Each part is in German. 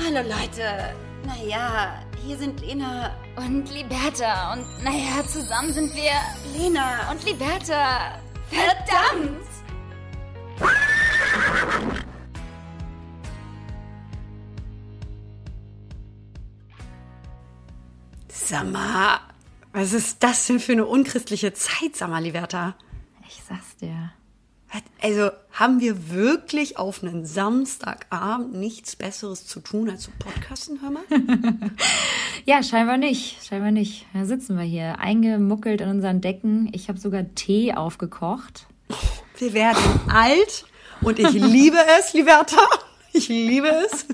Hallo Leute. Naja, hier sind Lena Und Liberta. Und naja, zusammen sind wir Lena und Liberta. Verdammt! Sag mal, was ist das denn für eine unchristliche Zeit, sag mal, Liberta? Ich sag's dir. Also, haben wir wirklich auf einen Samstagabend nichts Besseres zu tun, als zu podcasten, hör mal? Ja, scheinbar nicht. Scheinbar nicht. Da sitzen wir hier, eingemuckelt in unseren Decken. Ich habe sogar Tee aufgekocht. Wir werden alt und ich liebe es, Liberta. Ich liebe es.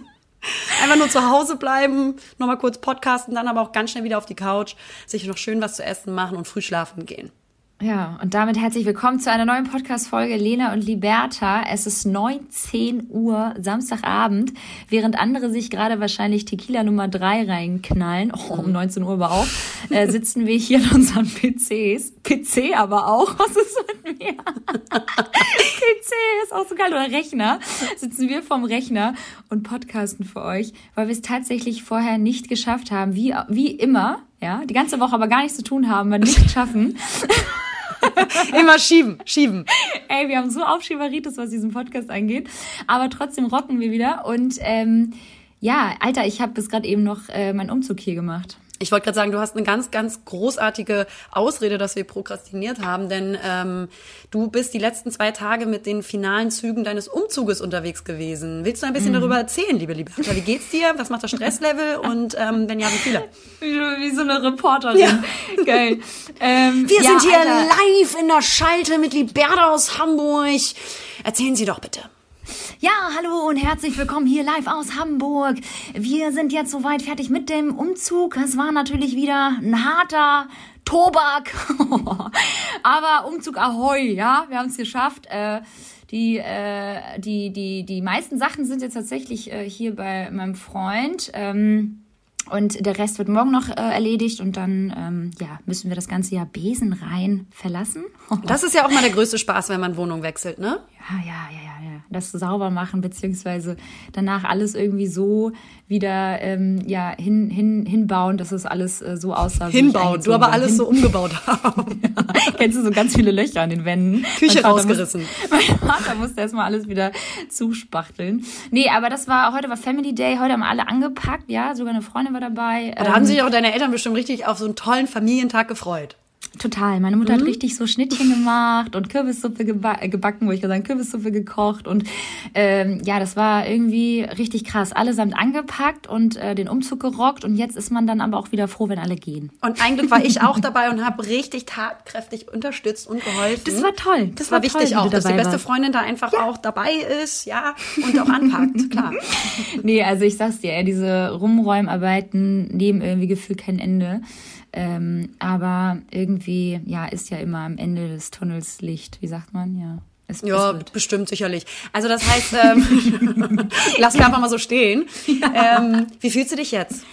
Einfach nur zu Hause bleiben, nochmal kurz podcasten, dann aber auch ganz schnell wieder auf die Couch, sich noch schön was zu essen machen und früh schlafen gehen. Ja, und damit herzlich willkommen zu einer neuen Podcast-Folge Lena und Liberta. Es ist 19 Uhr Samstagabend, während andere sich gerade wahrscheinlich Tequila Nummer 3 reinknallen, oh, um 19 Uhr aber auch, äh, sitzen wir hier an unseren PCs. PC aber auch, was ist mit mir? PC ist auch so geil, oder Rechner. Sitzen wir vom Rechner und podcasten für euch, weil wir es tatsächlich vorher nicht geschafft haben, wie, wie immer, ja, die ganze Woche aber gar nichts zu tun haben, wir nicht schaffen. Immer schieben, schieben. Ey, wir haben so Aufschieberitis, was diesen Podcast angeht. Aber trotzdem rocken wir wieder. Und ähm, ja, Alter, ich habe bis gerade eben noch äh, meinen Umzug hier gemacht. Ich wollte gerade sagen, du hast eine ganz, ganz großartige Ausrede, dass wir prokrastiniert haben, denn ähm, du bist die letzten zwei Tage mit den finalen Zügen deines Umzuges unterwegs gewesen. Willst du ein bisschen darüber erzählen, liebe Liberta? Wie geht's dir? Was macht das Stresslevel? Und ähm, wenn ja, wie viele? Wie, wie so eine Reporterin. Ja. Geil. Ähm, Wir ja, sind hier Alter. live in der Schalte mit Liberta aus Hamburg. Erzählen Sie doch bitte. Ja, hallo und herzlich willkommen hier live aus Hamburg. Wir sind jetzt soweit fertig mit dem Umzug. Es war natürlich wieder ein harter Tobak. Aber Umzug Ahoi, ja, wir haben es geschafft. Äh, die, äh, die, die, die meisten Sachen sind jetzt tatsächlich äh, hier bei meinem Freund. Ähm, und der Rest wird morgen noch äh, erledigt und dann ähm, ja, müssen wir das ganze Jahr besenrein verlassen. Das ist ja auch mal der größte Spaß, wenn man Wohnung wechselt, ne? Ja, ja, ja, ja, ja. Das sauber machen, beziehungsweise danach alles irgendwie so wieder ähm, ja, hin, hin, hinbauen, dass es alles äh, so aussah. Hinbauen. Du aber alles so umgebaut haben. Hin Kennst du so ganz viele Löcher an den Wänden? Küche rausgerissen. Muss, mein Vater musste erstmal alles wieder zuspachteln. Nee, aber das war, heute war Family Day, heute haben alle angepackt, ja, sogar eine Freundin war dabei. Da haben sich auch deine Eltern bestimmt richtig auf so einen tollen Familientag gefreut. Total. Meine Mutter hat richtig so Schnittchen gemacht und Kürbissuppe geba äh, gebacken, wo ich gesagt Kürbissuppe gekocht und ähm, ja, das war irgendwie richtig krass. Allesamt angepackt und äh, den Umzug gerockt und jetzt ist man dann aber auch wieder froh, wenn alle gehen. Und eigentlich war ich auch dabei und habe richtig tatkräftig unterstützt und geholfen. Das war toll. Das war, wichtig toll, wie auch, dass die beste warst. Freundin da einfach auch dabei ist, ja, und auch anpackt, klar. Nee, also ich sag's dir, diese Rumräumarbeiten nehmen irgendwie gefühlt kein Ende. Ähm, aber irgendwie, ja, ist ja immer am Ende des Tunnels Licht. Wie sagt man? Ja. Es, Ja, es bestimmt, sicherlich. Also das heißt, ähm, lass mir einfach mal so stehen. Ähm, wie fühlst du dich jetzt?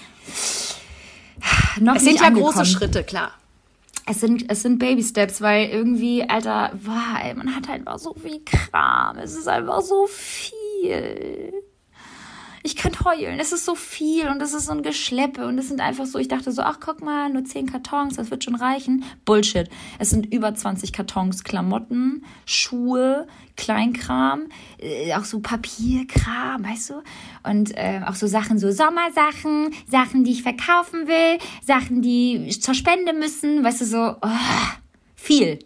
Noch Es sind ja angekommen. große Schritte, klar. Es sind, es sind Baby Steps, weil irgendwie, Alter, wow, ey, man hat einfach so viel Kram. Es ist einfach so viel. Ich könnte heulen. Es ist so viel und es ist so ein Geschleppe und es sind einfach so, ich dachte so, ach guck mal, nur 10 Kartons, das wird schon reichen. Bullshit. Es sind über 20 Kartons Klamotten, Schuhe, Kleinkram, äh, auch so Papierkram, weißt du? Und äh, auch so Sachen, so Sommersachen, Sachen, die ich verkaufen will, Sachen, die zur Spende müssen, weißt du, so oh, viel.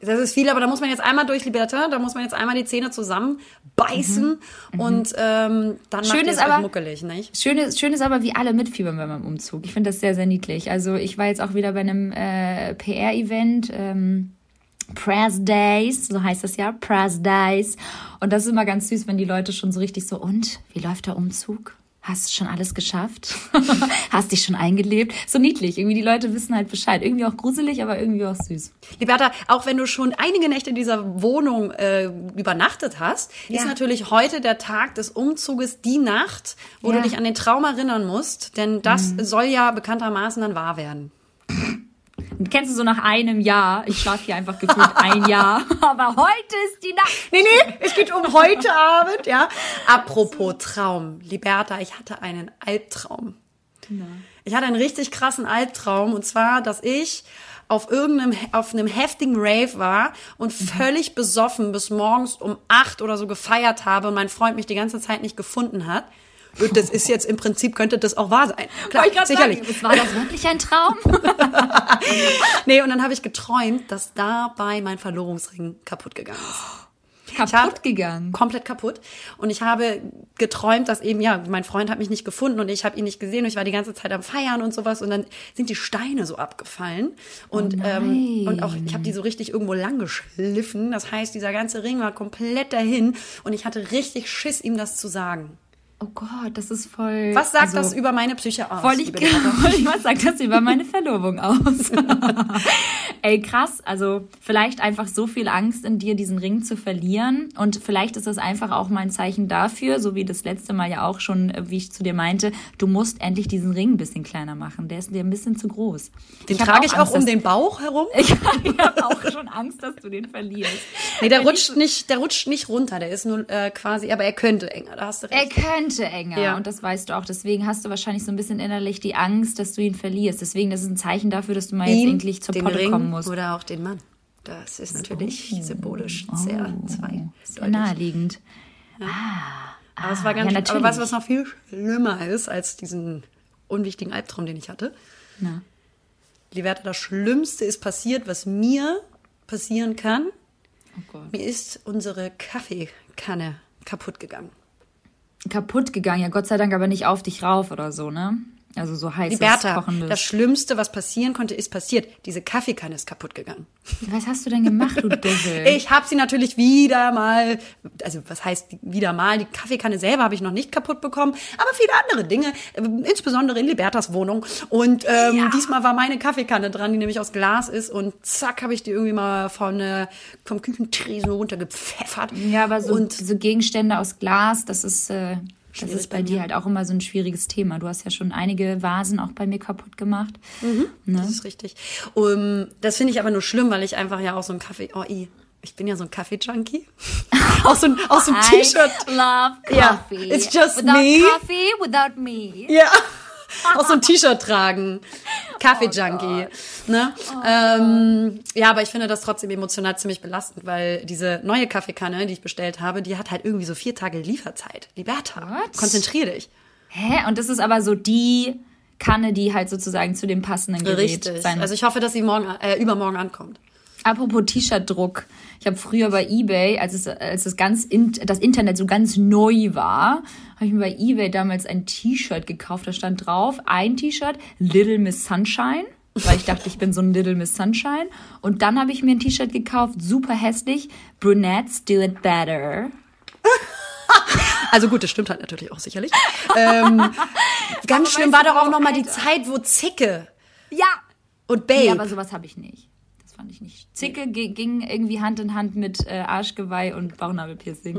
Das ist viel, aber da muss man jetzt einmal durch, Liberta, da muss man jetzt einmal die Zähne zusammenbeißen und ähm, dann Mhm. Schön macht ist es aber- muckelig, nicht? Schön ist, schön ist aber, wie alle mitfiebern bei meinem Umzug. Ich finde das sehr, sehr niedlich. Also ich war jetzt auch wieder bei einem äh, PR-Event, ähm, Press Days, so heißt das ja, Press Days. Und das ist immer ganz süß, wenn die Leute schon so richtig so, und, wie läuft der Umzug? Hast du schon alles geschafft? Hast dich schon eingelebt? So niedlich. Irgendwie die Leute wissen halt Bescheid. Irgendwie auch gruselig, aber irgendwie auch süß. Liberta, auch wenn du schon einige Nächte in dieser Wohnung äh, übernachtet hast, Ja. ist natürlich heute der Tag des Umzuges die Nacht, wo Ja. Mhm. du dich an den Traum erinnern musst, denn das soll ja bekanntermaßen dann wahr werden. Kennst du so nach einem Jahr? Ich schlafe hier einfach gefühlt ein Jahr. Aber heute ist die Nacht. Nee, nee, es geht um heute Abend, ja. Apropos Traum. Liberta, ich hatte einen Albtraum. Ich hatte einen richtig krassen Albtraum und zwar, dass ich auf irgendeinem, auf einem heftigen Rave war und völlig besoffen bis morgens um acht oder so gefeiert habe und mein Freund mich die ganze Zeit nicht gefunden hat. Das ist jetzt im Prinzip, könnte das auch wahr sein. Klar, sicherlich. Sagen, war das wirklich ein Traum? Nee, und dann habe ich geträumt, dass dabei mein Verlobungsring kaputt gegangen ist. Kaputt gegangen. komplett kaputt. Und ich habe geträumt, dass eben, ja, mein Freund hat mich nicht gefunden und ich habe ihn nicht gesehen und ich war die ganze Zeit am Feiern und sowas und dann sind die Steine so abgefallen. Und, ähm, und auch, ich habe die so richtig irgendwo lang geschliffen. Das heißt, dieser ganze Ring war komplett dahin und ich hatte richtig Schiss, ihm das zu sagen. Oh Gott, das ist voll. Was sagt also, das über meine Psyche aus? Wollte ich, was sagt das über meine Verlobung aus? Ey, krass. Also vielleicht einfach so viel Angst in dir, diesen Ring zu verlieren. Und vielleicht ist das einfach auch mal ein Zeichen dafür, so wie das letzte Mal ja auch schon, äh, wie ich zu dir meinte, du musst endlich diesen Ring ein bisschen kleiner machen. Der ist dir ein bisschen zu groß. Den hab trage ich auch Angst, um den Bauch herum. Ich, ich habe auch schon Angst, dass du den verlierst. Nee, der Wenn ich rutscht nicht, der rutscht nicht runter. Der ist nur äh, quasi, aber er könnte enger. Da hast du Er recht. Könnte enger Ja. und das weißt du auch. Deswegen hast du wahrscheinlich so ein bisschen innerlich die Angst, dass du ihn verlierst. Deswegen, das ist ein Zeichen dafür, dass du mal jetzt Ihn, endlich zur Potte Ring kommen musst. Oder auch den Mann. Das ist natürlich symbolisch sehr zwei. Sehr naheliegend. Aber es war ganz ja. Aber weißt du, was noch viel schlimmer ist als diesen unwichtigen Albtraum, den ich hatte? Na. Liberta, das Schlimmste ist passiert, was mir passieren kann. Oh. Mir ist unsere Kaffeekanne kaputt gegangen. Kaputt gegangen, ja Gott sei Dank aber nicht auf dich rauf oder so, ne? Also so heißes, Liberta, kochendes. das Schlimmste, was passieren konnte, ist passiert. Diese Kaffeekanne ist kaputt gegangen. Was hast du denn gemacht, du Dussel? Ich habe sie natürlich wieder mal, also was heißt wieder mal, die Kaffeekanne selber habe ich noch nicht kaputt bekommen, aber viele andere Dinge, äh, insbesondere in Libertas Wohnung. Und ähm, diesmal war meine Kaffeekanne dran, die nämlich aus Glas ist und zack habe ich die irgendwie mal von, äh, vom Küchentresen runtergepfeffert. ja, aber so, und so Gegenstände aus Glas, das ist, äh, das Schwierig ist bei bei dir halt auch immer so ein schwieriges Thema. Du hast ja schon einige Vasen auch bei mir kaputt gemacht. Ne? Das ist richtig. Um, das finde ich aber nur schlimm, weil ich einfach ja auch so ein Kaffee, oh, i, ich bin ja so ein Kaffee-Junkie. auch so auch so ein T-Shirt. Love coffee. it's just without me. coffee, without me. Ja. Auch so ein T-Shirt tragen. Kaffee-Junkie. ne? ähm, ja, aber ich finde das trotzdem emotional ziemlich belastend, weil diese neue Kaffeekanne, die ich bestellt habe, die hat halt irgendwie so vier Tage Lieferzeit. Liberta, What? konzentrier dich. Hä? Und das ist aber so die Kanne, die halt sozusagen zu dem passenden Gerät Richtig. sein Also ich hoffe, dass sie morgen, äh, übermorgen ankommt. Apropos T-Shirt-Druck. Ich habe früher bei eBay, als es, als es ganz in, das Internet so ganz neu war, habe ich mir bei eBay damals ein T-Shirt gekauft. Da stand drauf, ein T-Shirt, Little Miss Sunshine. Weil ich dachte, ich bin so ein Little Miss Sunshine. Und dann habe ich mir ein T-Shirt gekauft, super hässlich. Brunettes do it better. Also gut, das stimmt halt natürlich auch sicherlich. ähm, ganz schlimm war doch auch warum, noch mal die? Zeit, wo Zicke Ja! und Babe. Nee, aber sowas habe ich nicht. Fand ich nicht. Zicke ging irgendwie Hand in Hand mit äh, Arschgeweih und Bauchnabelpiercing.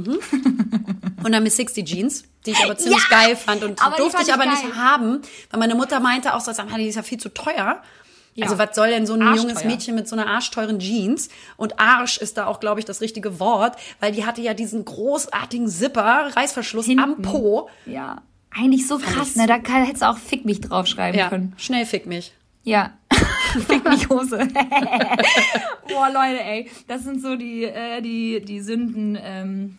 Und dann Miss 60 Jeans, die ich aber ziemlich geil fand und aber durfte ich aber geil. nicht haben, weil meine Mutter meinte auch so, die ist ja viel zu teuer. Ja. Also was soll denn so ein Arschteuer. junges Mädchen mit so einer arschteuren Jeans? Und Arsch ist da auch, glaube ich, das richtige Wort, weil die hatte ja diesen großartigen Zipper, Reißverschluss am Hinten. Po. Ja. Eigentlich so krass, ne? Da kann, hättest du auch Fick mich draufschreiben Ja, können. schnell fick mich. Ja. Fick mich Hose. Boah, Leute, ey. Das sind so die, äh, die, die Sünden ähm,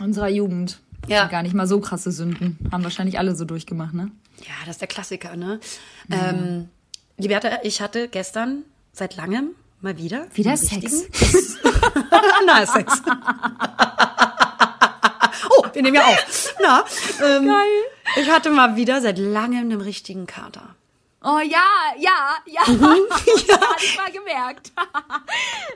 unserer Jugend. Ja. Gar nicht mal so krasse Sünden. Haben wahrscheinlich alle so durchgemacht, ne? Ja, das ist der Klassiker, ne? Ähm, Liberta, ich hatte gestern seit langem mal wieder Wieder Sex. Na, Sex. oh, wir nehmen ja auf. Na, ähm, Geil. ich hatte mal wieder seit langem einen richtigen Kater. Oh ja, ja, ja. Mhm. ja. Hab ich mal gemerkt.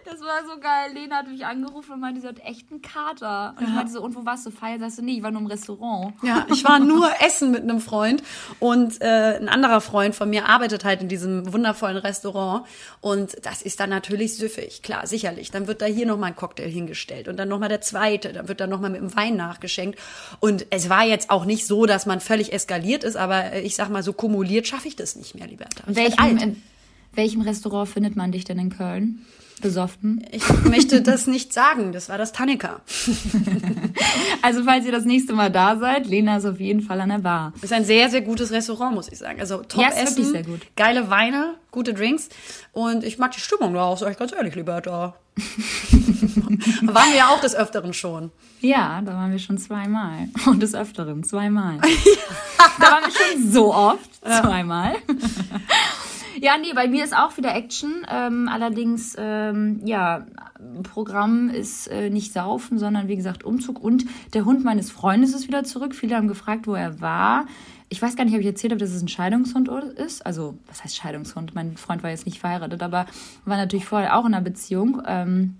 Das war so geil. Lena hat mich angerufen und meinte, sie hat echt einen Kater. Und ich meinte so, und wo warst du feiern? Sagst du, nee, ich war nur im Restaurant. Ja, ich war nur essen mit einem Freund und äh, ein anderer Freund von mir arbeitet halt in diesem wundervollen Restaurant und das ist dann natürlich süffig, klar, sicherlich. Dann wird da hier nochmal ein Cocktail hingestellt und dann nochmal der zweite, dann wird da nochmal mit dem Wein nachgeschenkt und es war jetzt auch nicht so, dass man völlig eskaliert ist, aber äh, ich sag mal, so kumuliert schaffe ich das nicht mehr, Liberta. Alt. in, welchem Restaurant findet man dich denn in Köln? Besoffen? Ich möchte das nicht sagen. Das war das Tannika. Also, falls ihr das nächste Mal da seid, Lena ist auf jeden Fall an der Bar. Ist ein sehr, sehr gutes Restaurant, muss ich sagen. Also top Ja, ist Essen, sehr gut. geile Weine, gute Drinks. Und ich mag die Stimmung da auch, sag ich ganz ehrlich, Liberta. Waren wir ja auch des Öfteren schon. Ja, da waren wir schon zweimal. Und des Öfteren zweimal. da waren wir schon so oft. Zweimal. Ja, nee, bei mir ist auch wieder Action. Ähm, allerdings, ähm, ja, Programm ist äh, nicht Saufen, sondern wie gesagt Umzug. Und der Hund meines Freundes ist wieder zurück. Viele haben gefragt, wo er war. Ich weiß gar nicht, ob ich erzählt habe, dass es ein Scheidungshund ist. Also, was heißt Scheidungshund? Mein Freund war jetzt nicht verheiratet, aber war natürlich vorher auch in einer Beziehung. Ähm,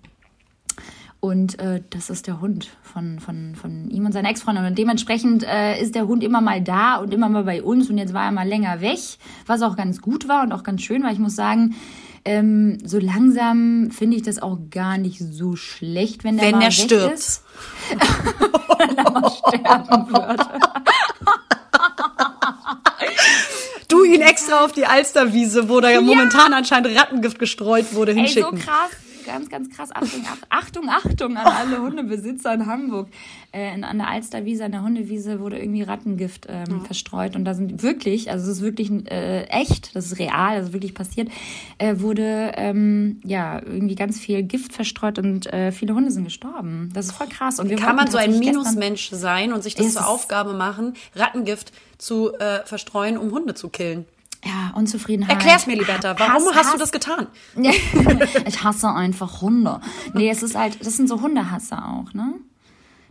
und äh, das ist der Hund von, von, von ihm und seiner Ex-Freundin. Und dementsprechend äh, ist der Hund immer mal da und immer mal bei uns. Und jetzt war er mal länger weg, was auch ganz gut war und auch ganz schön, weil ich muss sagen, ähm, so langsam finde ich das auch gar nicht so schlecht, wenn der Wenn mal er weg stirbt. ist. wenn er mal sterben wird. Du ihn extra auf die Alsterwiese, wo da ja momentan anscheinend Rattengift gestreut wurde, Ey, so hinschicken. krass. Ganz, ganz krass. Achtung, Ach- Achtung, Achtung an alle Hundebesitzer in Hamburg. Äh, in, an der Alsterwiese, an der Hundewiese wurde irgendwie Rattengift ähm, verstreut. Und da sind wirklich, also es ist wirklich äh, echt, das ist real, das ist wirklich passiert, äh, wurde ähm, ja irgendwie ganz viel Gift verstreut und äh, viele Hunde sind gestorben. Das ist voll krass. Und Kann man so ein Minusmensch sein und sich das zur Aufgabe machen, Rattengift zu äh, verstreuen, um Hunde zu killen? Ja, Unzufriedenheit. Erklär's mir, Liberta. Warum Hass, hast du Hass. das getan? Ich hasse einfach Hunde. Nee, es ist halt, das sind so Hundehasser auch, ne?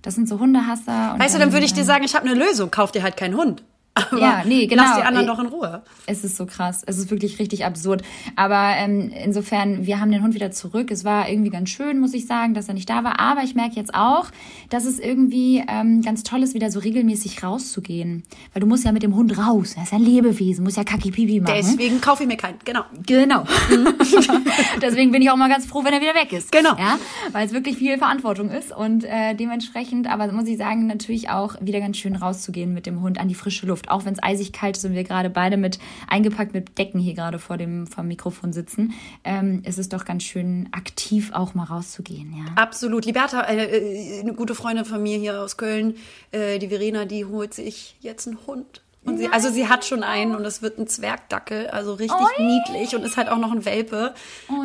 Das sind so Hundehasser. Und Weißt du, dann würde ich dir sagen, ich habe eine Lösung. Kauf dir halt keinen Hund. Aber Ja, nee, genau. Lass die anderen Ich- doch in Ruhe. Es ist so krass. Es ist wirklich richtig absurd. Aber ähm, insofern, wir haben den Hund wieder zurück. Es war irgendwie ganz schön, muss ich sagen, dass er nicht da war. Aber ich merke jetzt auch, dass es irgendwie ähm, ganz toll ist, wieder so regelmäßig rauszugehen. Weil du musst ja mit dem Hund raus. Er ist ein Lebewesen, muss ja Kaki-Pipi machen. Deswegen kaufe ich mir keinen. Genau. Genau. Deswegen bin ich auch mal ganz froh, wenn er wieder weg ist. Genau. Ja, weil es wirklich viel Verantwortung ist und äh, dementsprechend, aber muss ich sagen, natürlich auch wieder ganz schön rauszugehen mit dem Hund an die frische Luft. Auch wenn es eisig kalt ist und wir gerade beide mit eingepackt mit Decken hier gerade vor dem vom Mikrofon sitzen, ähm, ist es doch ganz schön aktiv auch mal rauszugehen. Ja. Absolut. Liberta, äh, äh, eine gute Freundin von mir hier aus Köln, äh, die Verena, die holt sich jetzt einen Hund. Und sie, also sie hat schon einen und es wird ein Zwergdackel, also richtig niedlich und ist halt auch noch ein Welpe.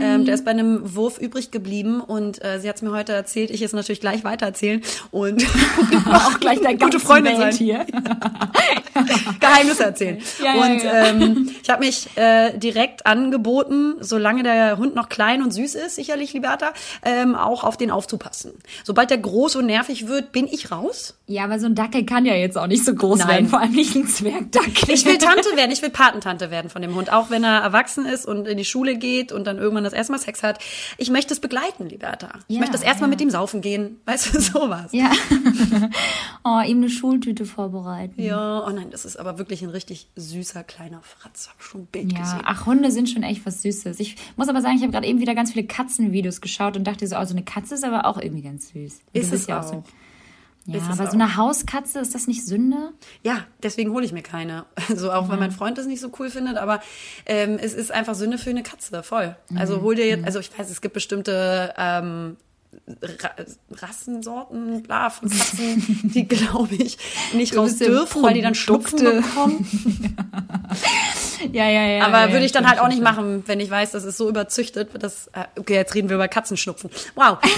Ähm, der ist bei einem Wurf übrig geblieben und äh, sie hat es mir heute erzählt. Ich jetzt natürlich gleich weitererzählen und auch gleich der gute Freundin Welt sein. hier. Geheimnisse erzählen. Ja, ja, und ja. Ähm, ich habe mich äh, direkt angeboten, solange der Hund noch klein und süß ist, sicherlich, Liberta, ähm, auch auf den aufzupassen. Sobald der groß und nervig wird, bin ich raus. Ja, aber so ein Dackel kann ja jetzt auch nicht so groß Nein. werden, vor allem nicht ein Zwergdackel. Ich will Tante werden, ich will Patentante werden von dem Hund, auch wenn er erwachsen ist und in die Schule geht und dann irgendwann das erste Mal Sex hat. Ich möchte es begleiten, Liberta. Ich Ja, möchte das erste Mal ja. mit ihm saufen gehen. Weißt du, sowas. Ja. oh, ihm eine Schultüte vorbereiten. Ja, oh nein, das ist aber wirklich ein richtig süßer kleiner Fratz. Hab schon ein Bild Ja, gesehen. ach, Hunde sind schon echt was Süßes. Ich muss aber sagen, ich habe gerade eben wieder ganz viele Katzenvideos geschaut und dachte so, oh, so eine Katze ist aber auch irgendwie ganz süß. Und Ist es ja auch. so, ja, aber auch. so eine Hauskatze, ist das nicht Sünde? Ja, deswegen hole ich mir keine. Also auch wenn mein Freund das nicht so cool findet, aber ähm, es ist einfach Sünde für eine Katze, voll. Mhm. Also hol dir jetzt, also ich weiß, es gibt bestimmte ähm, Ra Rassensorten, bla, von Katzen, die glaube ich nicht raus dürfen, weil die dann Schnupfen bekommen. Ja, ja, ja. Aber ja, würde ich dann halt auch nicht machen, wenn ich weiß, das ist so überzüchtet. Das, äh, okay, jetzt reden wir über Katzenschnupfen. Wow.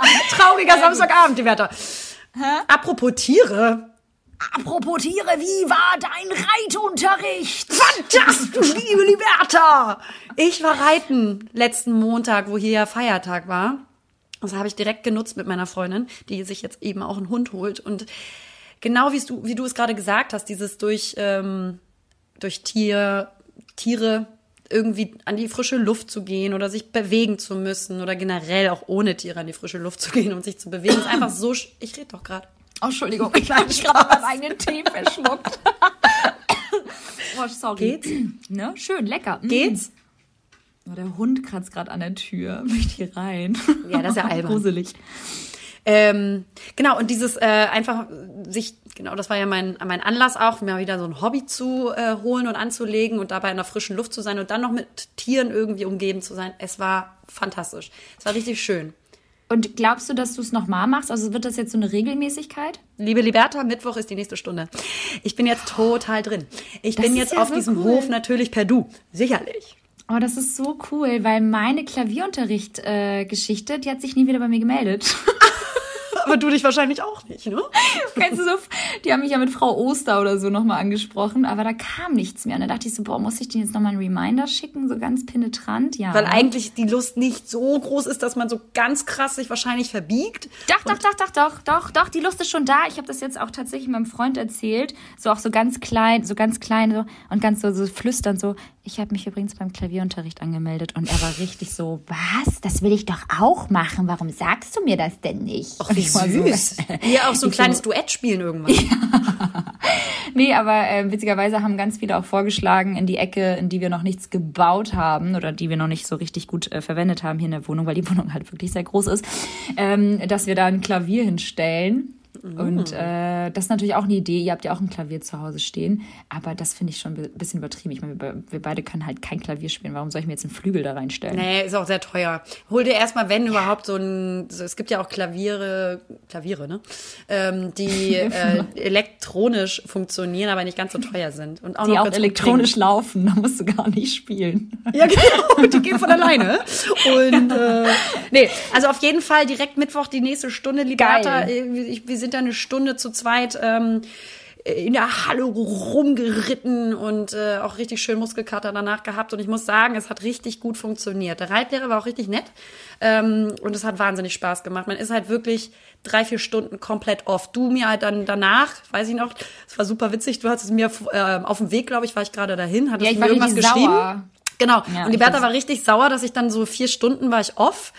Trauriger Samstagabend, die Werte. Apropos Tiere. Apropos Tiere, wie war dein Reitunterricht? Fantastisch, liebe Liberta! Ich war reiten letzten Montag, wo hier ja Feiertag war. Das habe ich direkt genutzt mit meiner Freundin, die sich jetzt eben auch einen Hund holt. Und genau wie du, wie du es gerade gesagt hast, dieses durch, ähm, durch Tier, Tiere irgendwie an die frische Luft zu gehen oder sich bewegen zu müssen oder generell auch ohne Tiere an die frische Luft zu gehen und sich zu bewegen, ist einfach so. sch- Ich rede doch gerade. Oh, Entschuldigung, ich habe gerade beim eigenen Tee verschluckt. oh, sorry. Geht's? Ne? Schön, lecker. Mm. Geht's? Oh, der Hund kratzt gerade an der Tür. Möchte hier rein. Ja, das ist ja albern. Gruselig. Ähm, genau, und dieses äh, einfach sich, genau, das war ja mein, mein Anlass auch, mir wieder so ein Hobby zu äh, holen und anzulegen und dabei in der frischen Luft zu sein und dann noch mit Tieren irgendwie umgeben zu sein. Es war fantastisch. Es war richtig schön. Und glaubst du, dass du es nochmal machst? Also wird das jetzt so eine Regelmäßigkeit? Liebe Liberta, Mittwoch ist die nächste Stunde. Ich bin jetzt total drin. Ich Das bin jetzt ja auf so diesem cool. Hof natürlich per Du. Sicherlich. Oh, das ist so cool, weil meine Klavierunterricht-Geschichte, äh, Geschichte, die hat sich nie wieder bei mir gemeldet. Aber du dich wahrscheinlich auch nicht, ne? Kennst du so? Die haben mich ja mit Frau Oster oder so nochmal angesprochen, aber da kam nichts mehr. Und da dachte ich so, boah, muss ich denen jetzt nochmal einen Reminder schicken, so ganz penetrant? Ja. Weil eigentlich die Lust nicht so groß ist, dass man so ganz krass sich wahrscheinlich verbiegt. Doch, doch, doch, doch, doch, doch, doch, die Lust ist schon da. Ich habe das jetzt auch tatsächlich meinem Freund erzählt. So auch so ganz klein, so ganz klein so, und ganz so, so flüsternd so. Ich habe mich übrigens beim Klavierunterricht angemeldet und er war richtig so, was? Das will ich doch auch machen. Warum sagst du mir das denn nicht? Und wie ich war so, süß. Hier auch so ein Ich kleines so- Duett spielen irgendwann. Nee, aber äh, witzigerweise haben ganz viele auch vorgeschlagen in die Ecke, in die wir noch nichts gebaut haben oder die wir noch nicht so richtig gut äh, verwendet haben hier in der Wohnung, weil die Wohnung halt wirklich sehr groß ist, ähm, dass wir da ein Klavier hinstellen. Und äh, das ist natürlich auch eine Idee. Ihr habt ja auch ein Klavier zu Hause stehen, aber das finde ich schon ein bisschen übertrieben. Ich meine, wir, be- wir beide können halt kein Klavier spielen. Warum soll ich mir jetzt einen Flügel da reinstellen? Nee, ist auch sehr teuer. Hol dir erstmal, wenn überhaupt, so ein. So, es gibt ja auch Klaviere, Klaviere, ne? Ähm, die äh, elektronisch funktionieren, aber nicht ganz so teuer sind. Und auch Die auch elektronisch laufen, da musst du gar nicht spielen. Ja, genau. Die gehen von alleine. Und äh, nee, also auf jeden Fall direkt Mittwoch die nächste Stunde, Liberta. Geil. Äh, Ich, wir sind da eine Stunde zu zweit ähm, in der Halle rumgeritten und äh, auch richtig schön Muskelkater danach gehabt. Und ich muss sagen, es hat richtig gut funktioniert. Der Reitlehrer war auch richtig nett ähm, und es hat wahnsinnig Spaß gemacht. Man ist halt wirklich drei, vier Stunden komplett off. Du mir halt dann danach, weiß ich noch, es war super witzig, du hattest mir äh, auf dem Weg, glaube ich, war ich gerade dahin, hattest Ja, ich mir irgendwas geschrieben. sauer. Genau. Ja, und die Bertha war richtig sauer, dass ich dann so vier Stunden war ich off.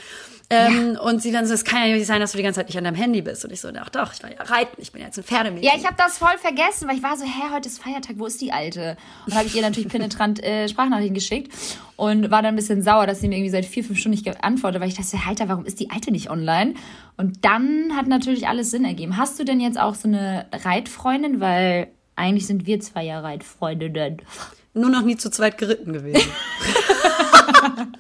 Ähm, Und sie dann so, es kann ja nicht sein, dass du die ganze Zeit nicht an deinem Handy bist. Und ich so, ach doch, ich war ja reiten, ich bin jetzt ein Pferdemädchen. Ja, ich habe das voll vergessen, weil ich war so, hä, heute ist Feiertag, wo ist die Alte? Und habe ich ihr natürlich penetrant äh, Sprachnachrichten geschickt und war dann ein bisschen sauer, dass sie mir irgendwie seit vier, fünf Stunden nicht geantwortet, weil ich dachte, Alter, warum ist die Alte nicht online? Und dann hat natürlich alles Sinn ergeben. Hast du denn jetzt auch so eine Reitfreundin? Weil eigentlich sind wir zwei ja Reitfreundinnen. Nur noch nie zu zweit geritten gewesen.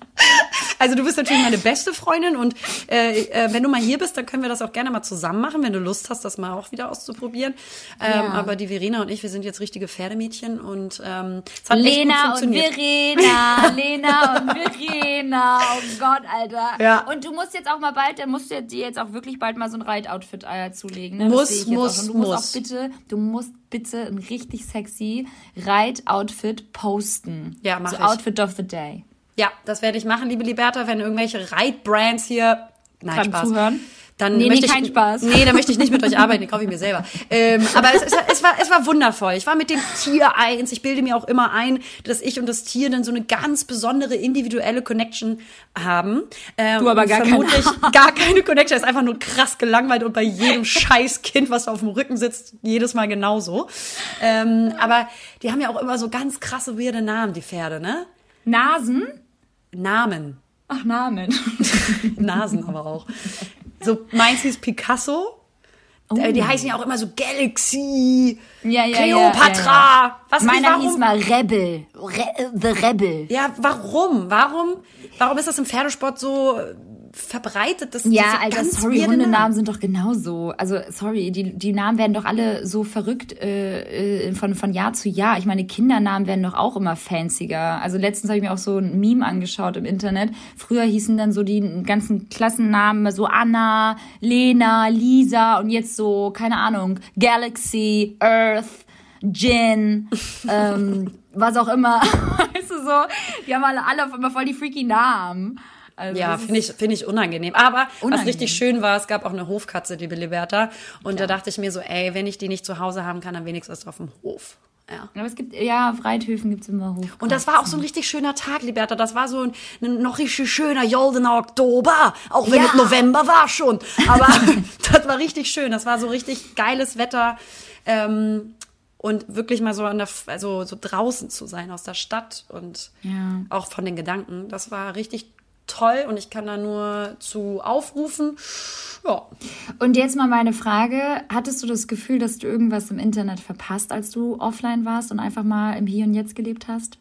Also du bist natürlich meine beste Freundin und äh, äh, wenn du mal hier bist, dann können wir das auch gerne mal zusammen machen, wenn du Lust hast, das mal auch wieder auszuprobieren. Ähm, Ja. Aber die Verena und ich, wir sind jetzt richtige Pferdemädchen und ähm, es hat echt gut Lena und funktioniert. Verena, Lena und Verena. Oh Gott, Alter. Ja. Und du musst jetzt auch mal bald, dann musst du dir jetzt auch wirklich bald mal so ein Reitoutfit äh, zulegen. Ne? Muss, muss, auch. Und du musst muss. auch bitte, du musst bitte ein richtig sexy Reitoutfit posten. Ja, mach so ich. Outfit of the Day. Ja, das werde ich machen, liebe Liberta, wenn irgendwelche Reitbrands hier Nein, Gerade Spaß. zuhören? Dann Nee, nee, möchte ich, kein Spaß. Nee, da möchte ich nicht mit euch arbeiten, die kaufe ich mir selber. Ähm, aber es, es, war- es, war, es war wundervoll. Ich war mit dem Tier eins. Ich bilde mir auch immer ein, dass ich und das Tier dann so eine ganz besondere individuelle Connection haben. Ähm, Du aber gar keine. vermutlich gar keine Connection. Ist einfach nur krass gelangweilt und bei jedem scheiß Kind, was auf dem Rücken sitzt, jedes Mal genauso. Ähm, aber die haben ja auch immer so ganz krasse, weirde Namen, die Pferde, ne? Nasen? Namen. Ach, Namen. Nasen aber auch. So, meins hieß Picasso. Äh, Die heißen ja auch immer so Galaxy, Ja, ja, Cleopatra. ja, ja. Was Meiner warum? hieß mal Rebel. Re äh, The Rebel. Ja, warum? Warum? Warum ist das im Pferdesport so verbreitet? Dass Ja, Alter, sorry, Hundenamen sind doch genauso. Also, sorry, die, die Namen werden doch alle so verrückt äh, äh, von, von Jahr zu Jahr. Ich meine, Kindernamen werden doch auch immer fancier. Also letztens habe ich mir auch so ein Meme angeschaut im Internet. Früher hießen dann so die ganzen Klassennamen so Anna, Lena, Lisa und jetzt so, keine Ahnung, Galaxy, Earth, Jin, ähm, was auch immer. weißt du so? Die haben alle, alle immer voll die freaky Namen. Also, Ja, finde ich, finde ich unangenehm. Aber was Unangenehm. richtig schön war, es gab auch eine Hofkatze, die Liberta. Und da dachte ich mir so, ey, wenn ich die nicht zu Hause haben kann, dann wenigstens auf dem Hof. Ja. Aber es gibt, ja, auf Reithöfen gibt's immer Hof. Und das war auch so ein richtig schöner Tag, Liberta. Das war so ein, ein noch richtig schöner goldener Oktober. Auch wenn Ja. es November war schon. Aber das war richtig schön. Das war so richtig geiles Wetter. Ähm, und wirklich mal so an der, also so draußen zu sein aus der Stadt und Ja. auch von den Gedanken. Das war richtig toll und ich kann da nur zu aufrufen. Ja. Und jetzt mal meine Frage: Hattest du das Gefühl, dass du irgendwas im Internet verpasst, als du offline warst und einfach mal im Hier und Jetzt gelebt hast?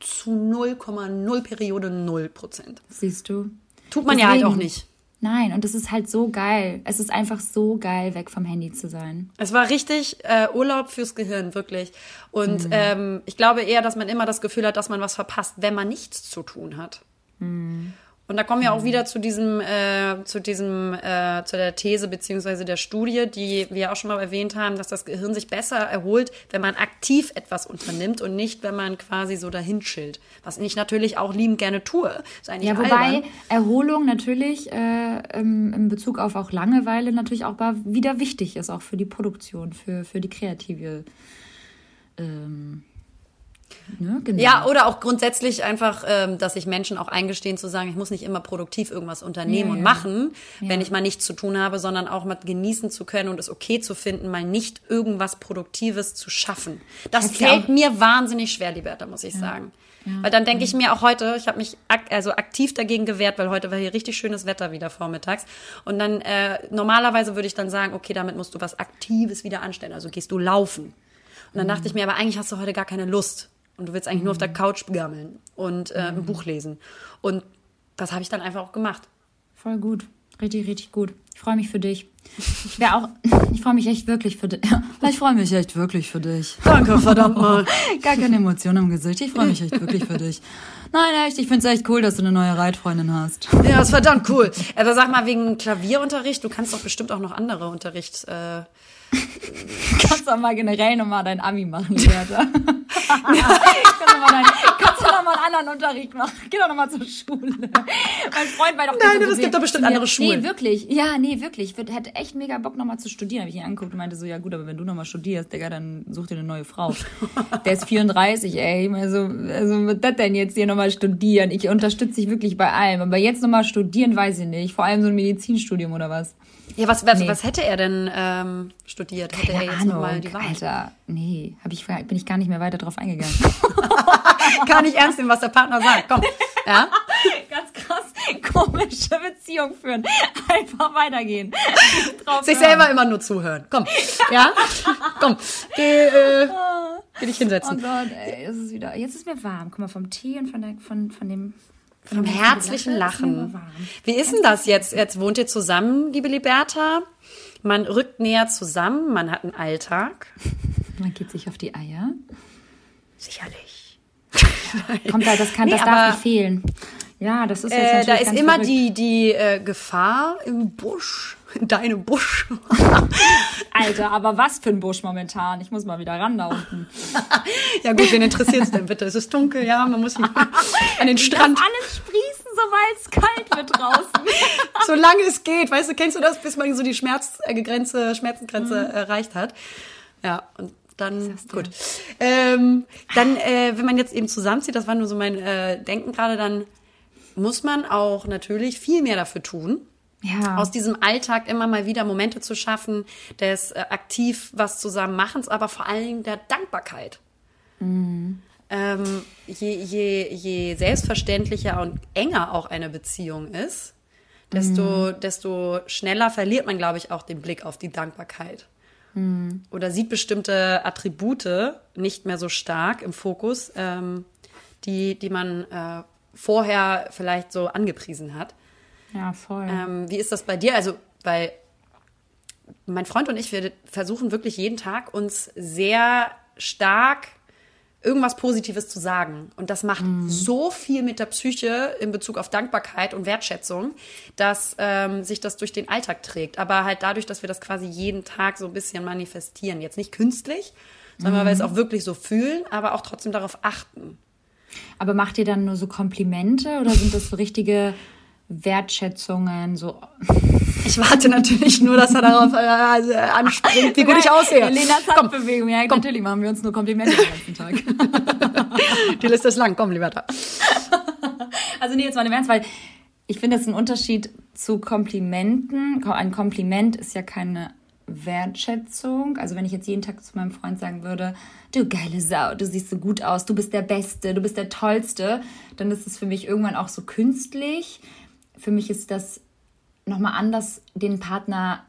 Zu 0,0 Periode 0 Prozent. Siehst du? Tut man ja halt Deswegen- auch nicht. Nein, und es ist halt so geil. Es ist einfach so geil, weg vom Handy zu sein. Es war richtig äh, Urlaub fürs Gehirn, wirklich. Und Mhm. ähm, ich glaube eher, dass man immer das Gefühl hat, dass man was verpasst, wenn man nichts zu tun hat. Mhm. Und da kommen wir auch wieder zu diesem, äh, zu diesem, äh, zu der These beziehungsweise der Studie, die wir auch schon mal erwähnt haben, dass das Gehirn sich besser erholt, wenn man aktiv etwas unternimmt und nicht, wenn man quasi so dahin chillt. Was ich natürlich auch liebend gerne tue. Ja, wobei albern. Erholung natürlich äh, im, in Bezug auf auch Langeweile natürlich auch wieder wichtig ist, auch für die Produktion, für, für die kreative. Ähm, ne? genau. Ja, oder auch grundsätzlich einfach, ähm, dass sich Menschen auch eingestehen zu sagen, ich muss nicht immer produktiv irgendwas unternehmen Ja, und ja. machen, wenn ich mal nichts zu tun habe, sondern auch mal genießen zu können und es okay zu finden, mal nicht irgendwas Produktives zu schaffen. Das ja fällt mir wahnsinnig schwer, Liberta, muss ich sagen. Weil dann denke ich mir auch heute, ich habe mich ak also aktiv dagegen gewehrt, weil heute war hier richtig schönes Wetter wieder vormittags. Und dann äh, normalerweise würde ich dann sagen, okay, damit musst du was Aktives wieder anstellen. Also gehst du laufen. Und dann dachte ich mir, aber eigentlich hast du heute gar keine Lust. Und du willst eigentlich nur auf der Couch gammeln und äh, ein Buch lesen. Und das habe ich dann einfach auch gemacht. Voll gut. Richtig, richtig gut. Ich freue mich für dich. Ich wäre auch, ich freue mich echt wirklich für dich. Ich freue mich echt wirklich für dich. Danke, verdammt mal. Gar keine Emotion im Gesicht. Ich freue mich echt wirklich für dich. Nein, echt, ich finde es echt cool, dass du eine neue Reitfreundin hast. Ja, ist verdammt cool. Aber sag mal, wegen Klavierunterricht, du kannst doch bestimmt auch noch andere Unterrichts... Äh, Kannst doch mal generell nochmal dein Abi machen, Liberta. kannst, du mal dein, kannst du noch mal einen anderen Unterricht machen? Geh doch noch mal zur Schule. Mein Freund war doch Nein, so es gibt doch bestimmt mir, andere Schulen. Nee, wirklich. Ja, nee, wirklich. Ich hätte echt mega Bock nochmal zu studieren. Habe ich ihn angeguckt und meinte so, ja gut, aber wenn du nochmal studierst, Digga, dann such dir eine neue Frau. Der ist 34, ey. Ich meine so, also was das denn jetzt hier nochmal studieren? Ich unterstütze dich wirklich bei allem. Aber jetzt nochmal studieren, weiß ich nicht. Vor allem so ein Medizinstudium oder was. Ja, was, was, Nee. was hätte er denn ähm, studiert? Hätte er Keine jetzt Ahnung, nochmal die Wahl? Alter. Nee, hab ich, bin ich gar nicht mehr weiter drauf eingegangen. Kann nicht ernst nehmen, was der Partner sagt. Komm. Ja? ganz krass komische Beziehung führen. Einfach weitergehen. Sich hören. selber immer nur zuhören. Komm. Ja? Komm. Geh, äh, geh dich Oh hinsetzen. Gott, ey, es ist wieder. Jetzt ist mir warm. Guck mal, vom Tee und von, der, von, von dem. Vom herzlichen Lachen. Wie ist denn das jetzt? Jetzt wohnt ihr zusammen, liebe Liberta. Man rückt näher zusammen, man hat einen Alltag. Man geht sich auf die Eier. Sicherlich. Kommt da, das kann, Nee, das darf nicht fehlen. Ja, das ist jetzt Äh, da ist immer verrückt. die, die äh, Gefahr im Busch, in deinem Busch. Alter, aber was für ein Busch momentan. Ich muss mal wieder ran da unten. ja gut, wen interessiert's denn bitte? Es ist dunkel, ja, man muss an den Strand, Alles sprießen, sobald es kalt wird draußen. solange es geht. Weißt du, kennst du das, bis man so die Schmerzgrenze, Schmerzengrenze Mhm. erreicht hat? Ja, und dann, gut. Ähm, dann, äh, wenn man jetzt eben zusammenzieht, das war nur so mein äh, Denken gerade, dann muss man auch natürlich viel mehr dafür tun, Ja. aus diesem Alltag immer mal wieder Momente zu schaffen, des äh, aktiv was zusammen Machens, aber vor allen Dingen der Dankbarkeit. Ähm, je, je, je selbstverständlicher und enger auch eine Beziehung ist, desto, desto schneller verliert man, glaube ich, auch den Blick auf die Dankbarkeit. Oder sieht bestimmte Attribute nicht mehr so stark im Fokus, ähm, die, die man äh, vorher vielleicht so angepriesen hat. Ja, voll. Ähm, wie ist das bei dir? Also, weil mein Freund und ich, wir versuchen wirklich jeden Tag uns sehr stark irgendwas Positives zu sagen. Und das macht so viel mit der Psyche in Bezug auf Dankbarkeit und Wertschätzung, dass ähm, sich das durch den Alltag trägt. Aber halt dadurch, dass wir das quasi jeden Tag so ein bisschen manifestieren. Jetzt nicht künstlich, sondern weil wir es auch wirklich so fühlen, aber auch trotzdem darauf achten. Aber macht ihr dann nur so Komplimente oder sind das so richtige Wertschätzungen? So Ich warte natürlich nur, dass er darauf äh, anspringt, wie gut ich aussehe. Lenas Komm, Handbewegung. Ja, natürlich machen wir uns nur Komplimente den ganzen Tag. die Liste ist lang. Komm, lieber da. Also nee, jetzt mal im Ernst, weil ich finde, das ist ein Unterschied zu Komplimenten. Ein Kompliment ist ja keine Wertschätzung. Also wenn ich jetzt jeden Tag zu meinem Freund sagen würde, du geile Sau, du siehst so gut aus, du bist der Beste, du bist der Tollste, dann ist es für mich irgendwann auch so künstlich. Für mich ist das nochmal anders, den Partner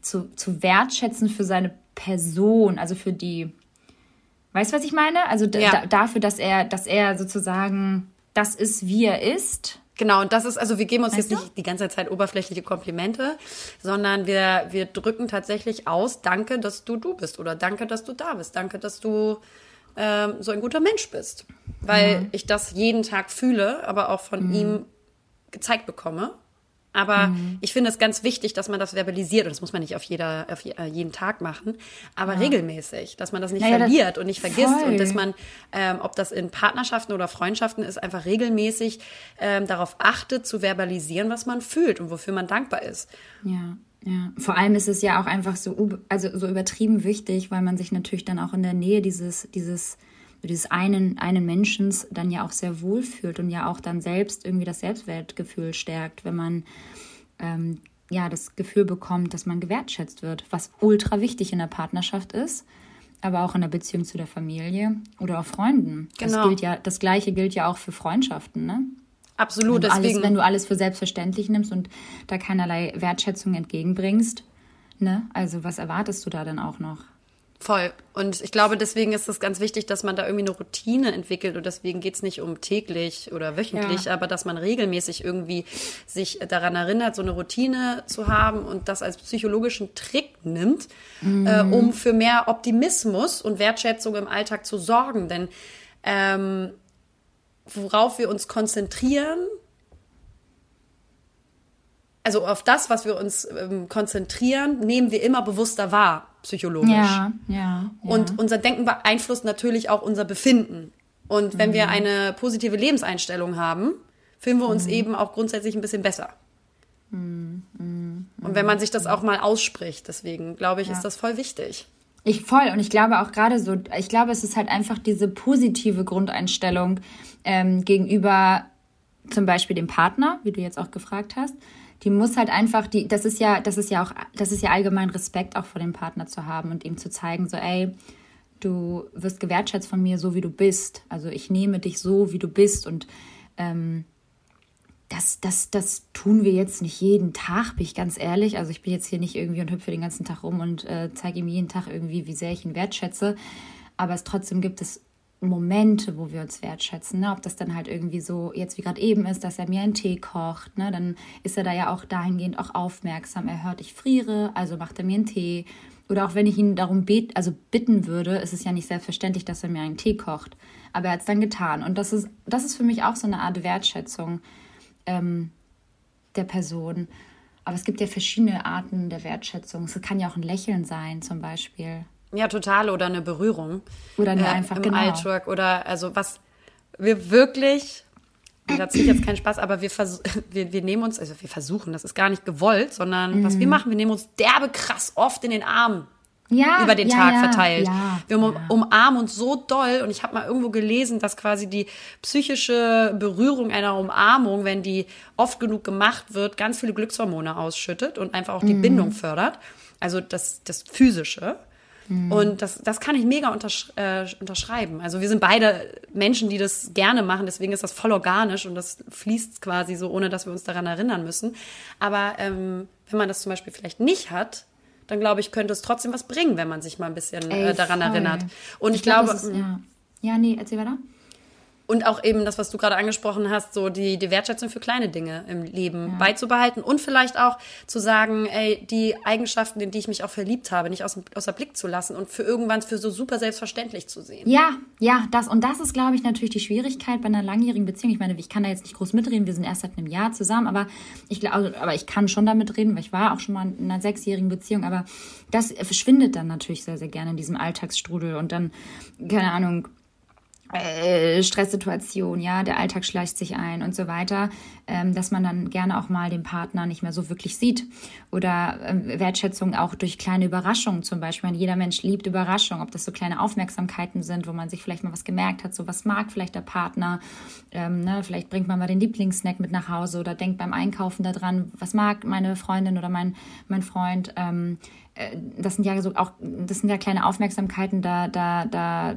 zu, zu wertschätzen für seine Person, also für die, weißt du, was ich meine? Also ja. dafür, dass er, dass er sozusagen das ist, wie er ist Genau, und das ist, also wir geben uns weißt jetzt du? nicht die ganze Zeit oberflächliche Komplimente, sondern wir, wir drücken tatsächlich aus, danke, dass du du bist oder danke, dass du da bist, danke, dass du ähm, so ein guter Mensch bist. Weil mhm. ich das jeden Tag fühle, aber auch von mhm. ihm gezeigt bekomme. Aber mhm. ich finde es ganz wichtig, dass man das verbalisiert. Und das muss man nicht auf, jeder, auf äh, jeden Tag machen, aber ja. regelmäßig, dass man das nicht naja, verliert das und nicht vergisst. Voll. Und dass man, ähm, ob das in Partnerschaften oder Freundschaften ist, einfach regelmäßig ähm, darauf achtet, zu verbalisieren, was man fühlt und wofür man dankbar ist. Ja. Ja, vor allem ist es ja auch einfach so, also so übertrieben wichtig, weil man sich natürlich dann auch in der Nähe dieses, dieses dieses einen, einen Menschen dann ja auch sehr wohl fühlt und ja auch dann selbst irgendwie das Selbstwertgefühl stärkt, wenn man ähm, ja das Gefühl bekommt, dass man gewertschätzt wird, was ultra wichtig in der Partnerschaft ist, aber auch in der Beziehung zu der Familie oder auch Freunden. Genau. Das gilt ja, das gleiche gilt ja auch für Freundschaften, ne? Absolut. Wenn du, alles, wenn du alles für selbstverständlich nimmst und da keinerlei Wertschätzung entgegenbringst, ne? Also was erwartest du da denn auch noch? Voll. Und ich glaube, deswegen ist es ganz wichtig, dass man da irgendwie eine Routine entwickelt. Und deswegen geht es nicht um täglich oder wöchentlich, ja. aber dass man regelmäßig irgendwie sich daran erinnert, so eine Routine zu haben und das als psychologischen Trick nimmt, mhm. äh, um für mehr Optimismus und Wertschätzung im Alltag zu sorgen. Denn ähm, worauf wir uns konzentrieren, also auf das, was wir uns ähm, konzentrieren, nehmen wir immer bewusster wahr, psychologisch. Ja, ja, ja. Und unser Denken beeinflusst natürlich auch unser Befinden. Und wenn mhm. wir eine positive Lebenseinstellung haben, fühlen wir uns mhm. eben auch grundsätzlich ein bisschen besser. Mhm. mhm. Und wenn man sich das auch mal ausspricht, deswegen glaube ich, ja. ist das voll wichtig. Ich voll und ich glaube auch gerade so, ich glaube, es ist halt einfach diese positive Grundeinstellung ähm, gegenüber zum Beispiel dem Partner, wie du jetzt auch gefragt hast, die muss halt einfach, die, das ist ja, das ist ja auch, das ist ja allgemein Respekt auch vor dem Partner zu haben und ihm zu zeigen, so, ey, du wirst gewertschätzt von mir, so wie du bist. Also ich nehme dich so, wie du bist. Und ähm, das, das, das tun wir jetzt nicht jeden Tag, bin ich ganz ehrlich. Also ich bin jetzt hier nicht irgendwie und hüpfe den ganzen Tag rum und äh, zeige ihm jeden Tag irgendwie, wie sehr ich ihn wertschätze. Aber es trotzdem gibt es Momente, wo wir uns wertschätzen. Ne? Ob das dann halt irgendwie so jetzt wie gerade eben ist, dass er mir einen Tee kocht, ne? dann ist er da ja auch dahingehend auch aufmerksam. Er hört, ich friere, also macht er mir einen Tee. Oder auch wenn ich ihn darum bet also bitten würde, ist es ja nicht selbstverständlich, dass er mir einen Tee kocht. Aber er hat es dann getan. Und das ist, das ist für mich auch so eine Art Wertschätzung ähm, der Person. Aber es gibt ja verschiedene Arten der Wertschätzung. Es kann ja auch ein Lächeln sein, zum Beispiel. Ja, total. Oder eine Berührung. Oder eine äh, einfach im genau. Alltag. Oder also was wir wirklich, da ziehe ich jetzt keinen Spaß, aber wir, wir, wir nehmen uns, also wir versuchen, das ist gar nicht gewollt, sondern mhm. was wir machen, wir nehmen uns derbe krass oft in den Arm. Ja, über den ja, Tag ja, verteilt. Ja, wir um, umarmen uns so doll und ich habe mal irgendwo gelesen, dass quasi die psychische Berührung einer Umarmung, wenn die oft genug gemacht wird, ganz viele Glückshormone ausschüttet und einfach auch die mhm. Bindung fördert. Also das, das Physische. Mhm. Und das, das kann ich mega untersch äh, unterschreiben. Also wir sind beide Menschen, die das gerne machen, deswegen ist das voll organisch und das fließt quasi so, ohne dass wir uns daran erinnern müssen. Aber ähm, wenn man das zum Beispiel vielleicht nicht hat, dann glaube ich, könnte es trotzdem was bringen, wenn man sich mal ein bisschen Ey, äh, daran voll. erinnert. Und ich, ich glaube, glaub, ist, ja. ja, nee, erzähl weiter. Und auch eben das, was du gerade angesprochen hast, so die, die Wertschätzung für kleine Dinge im Leben ja. beizubehalten und vielleicht auch zu sagen, ey, die Eigenschaften, in die ich mich auch verliebt habe, nicht aus, außer Blick zu lassen und für irgendwann für so super selbstverständlich zu sehen. Ja, ja, das und das ist, glaube ich, natürlich die Schwierigkeit bei einer langjährigen Beziehung. Ich meine, ich kann da jetzt nicht groß mitreden, wir sind erst seit einem Jahr zusammen, aber ich glaube, aber ich kann schon damit reden, weil ich war auch schon mal in einer sechsjährigen Beziehung, aber das verschwindet dann natürlich sehr, sehr gerne in diesem Alltagsstrudel und dann, keine Ahnung, äh, Stresssituation, ja, der Alltag schleicht sich ein und so weiter, ähm, dass man dann gerne auch mal den Partner nicht mehr so wirklich sieht. Oder ähm, Wertschätzung auch durch kleine Überraschungen zum Beispiel. Meine, jeder Mensch liebt Überraschungen, ob das so kleine Aufmerksamkeiten sind, wo man sich vielleicht mal was gemerkt hat, so was mag vielleicht der Partner. Ähm, ne? Vielleicht bringt man mal den Lieblingssnack mit nach Hause oder denkt beim Einkaufen daran, was mag meine Freundin oder mein, mein Freund. Ähm, äh, das sind ja so auch, das sind ja kleine Aufmerksamkeiten, da, da, da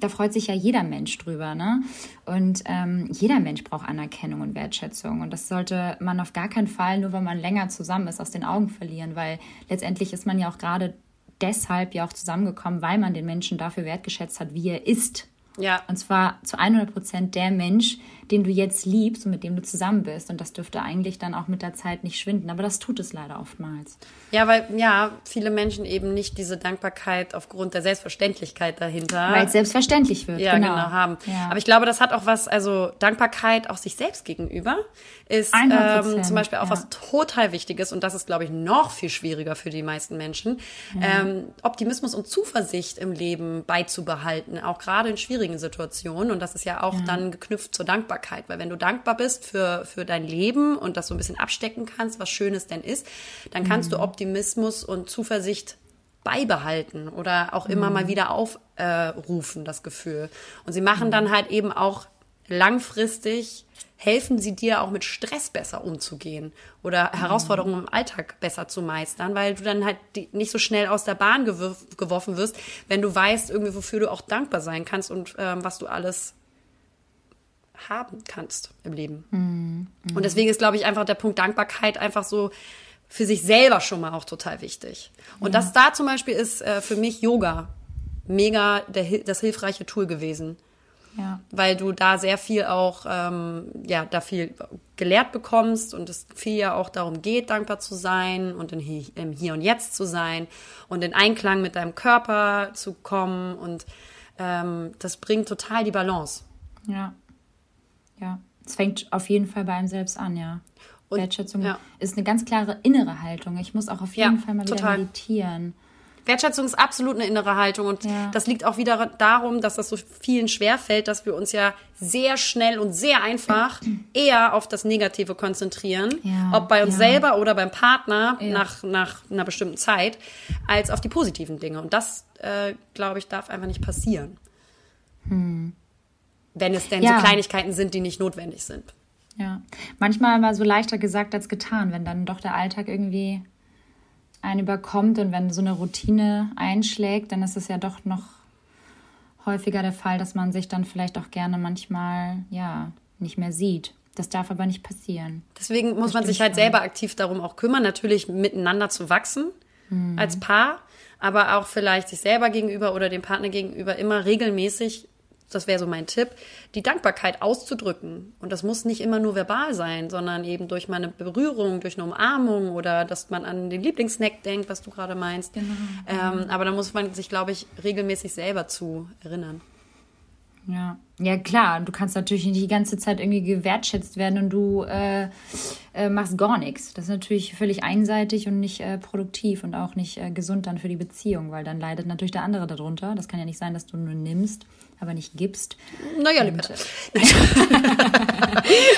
da freut sich ja jeder Mensch drüber, ne? Und ähm, jeder Mensch braucht Anerkennung und Wertschätzung. Und das sollte man auf gar keinen Fall, nur wenn man länger zusammen ist, aus den Augen verlieren, weil letztendlich ist man ja auch gerade deshalb ja auch zusammengekommen, weil man den Menschen dafür wertgeschätzt hat, wie er ist. Ja. Und zwar zu 100 Prozent der Mensch, den du jetzt liebst und mit dem du zusammen bist. Und das dürfte eigentlich dann auch mit der Zeit nicht schwinden. Aber das tut es leider oftmals. Ja, weil ja, viele Menschen eben nicht diese Dankbarkeit aufgrund der Selbstverständlichkeit dahinter. Weil es selbstverständlich wird. Ja, genau, genau haben. Ja. Aber ich glaube, das hat auch was, also Dankbarkeit auch sich selbst gegenüber ist ähm, zum Beispiel auch ja. was total Wichtiges und das ist, glaube ich, noch viel schwieriger für die meisten Menschen. Ja. Ähm, Optimismus und Zuversicht im Leben beizubehalten, auch gerade in schwierigen Situationen. Und das ist ja auch dann geknüpft zur Dankbarkeit. Dankbarkeit. Weil wenn du dankbar bist für, für dein Leben und das so ein bisschen abstecken kannst, was Schönes denn ist, dann kannst mhm. du Optimismus und Zuversicht beibehalten oder auch immer mhm. mal wieder aufrufen, äh, das Gefühl. Und sie machen mhm. dann halt eben auch langfristig, helfen sie dir auch mit Stress besser umzugehen oder Herausforderungen im Alltag besser zu meistern, weil du dann halt nicht so schnell aus der Bahn geworfen wirst, wenn du weißt, irgendwie, wofür du auch dankbar sein kannst und ähm, was du alles haben kannst im Leben. Mhm. Und deswegen ist, glaube ich, einfach der Punkt Dankbarkeit einfach so für sich selber schon mal auch total wichtig. Und ja. das da zum Beispiel ist äh, für mich Yoga mega der, das hilfreiche Tool gewesen. Ja. Weil du da sehr viel auch, ähm, ja, da viel gelehrt bekommst und es viel ja auch darum geht, dankbar zu sein und in, im Hier und Jetzt zu sein und in Einklang mit deinem Körper zu kommen und ähm, das bringt total die Balance. Ja. Ja, es fängt auf jeden Fall bei einem selbst an, ja. Und, Wertschätzung ja. ist eine ganz klare innere Haltung. Ich muss auch auf jeden ja, Fall mal total. wieder meditieren. Wertschätzung ist absolut eine innere Haltung und ja. das liegt auch wieder darum, dass das so vielen schwerfällt, dass wir uns ja sehr schnell und sehr einfach eher auf das Negative konzentrieren, ja. ob bei uns ja. selber oder beim Partner nach, nach einer bestimmten Zeit, als auf die positiven Dinge. Und das, äh, glaube ich, darf einfach nicht passieren. Hm. Wenn es denn so Kleinigkeiten sind, die nicht notwendig sind. Ja, manchmal mal so leichter gesagt als getan, wenn dann doch der Alltag irgendwie einen überkommt und wenn so eine Routine einschlägt, dann ist es ja doch noch häufiger der Fall, dass man sich dann vielleicht auch gerne manchmal ja nicht mehr sieht. Das darf aber nicht passieren. Deswegen muss das man sich halt schon. selber aktiv darum auch kümmern, natürlich miteinander zu wachsen hm. als Paar, aber auch vielleicht sich selber gegenüber oder dem Partner gegenüber immer regelmäßig das wäre so mein Tipp, die Dankbarkeit auszudrücken. Und das muss nicht immer nur verbal sein, sondern eben durch meine Berührung, durch eine Umarmung oder dass man an den Lieblingssnack denkt, was du gerade meinst. Genau. Ähm, aber da muss man sich, glaube ich, regelmäßig selber zu erinnern. Ja, ja klar. Du kannst natürlich nicht die ganze Zeit irgendwie gewertschätzt werden und du äh, äh, machst gar nichts. Das ist natürlich völlig einseitig und nicht äh, produktiv und auch nicht äh, gesund dann für die Beziehung, weil dann leidet natürlich der andere darunter. Das kann ja nicht sein, dass du nur nimmst aber nicht gibst. Naja, lieber.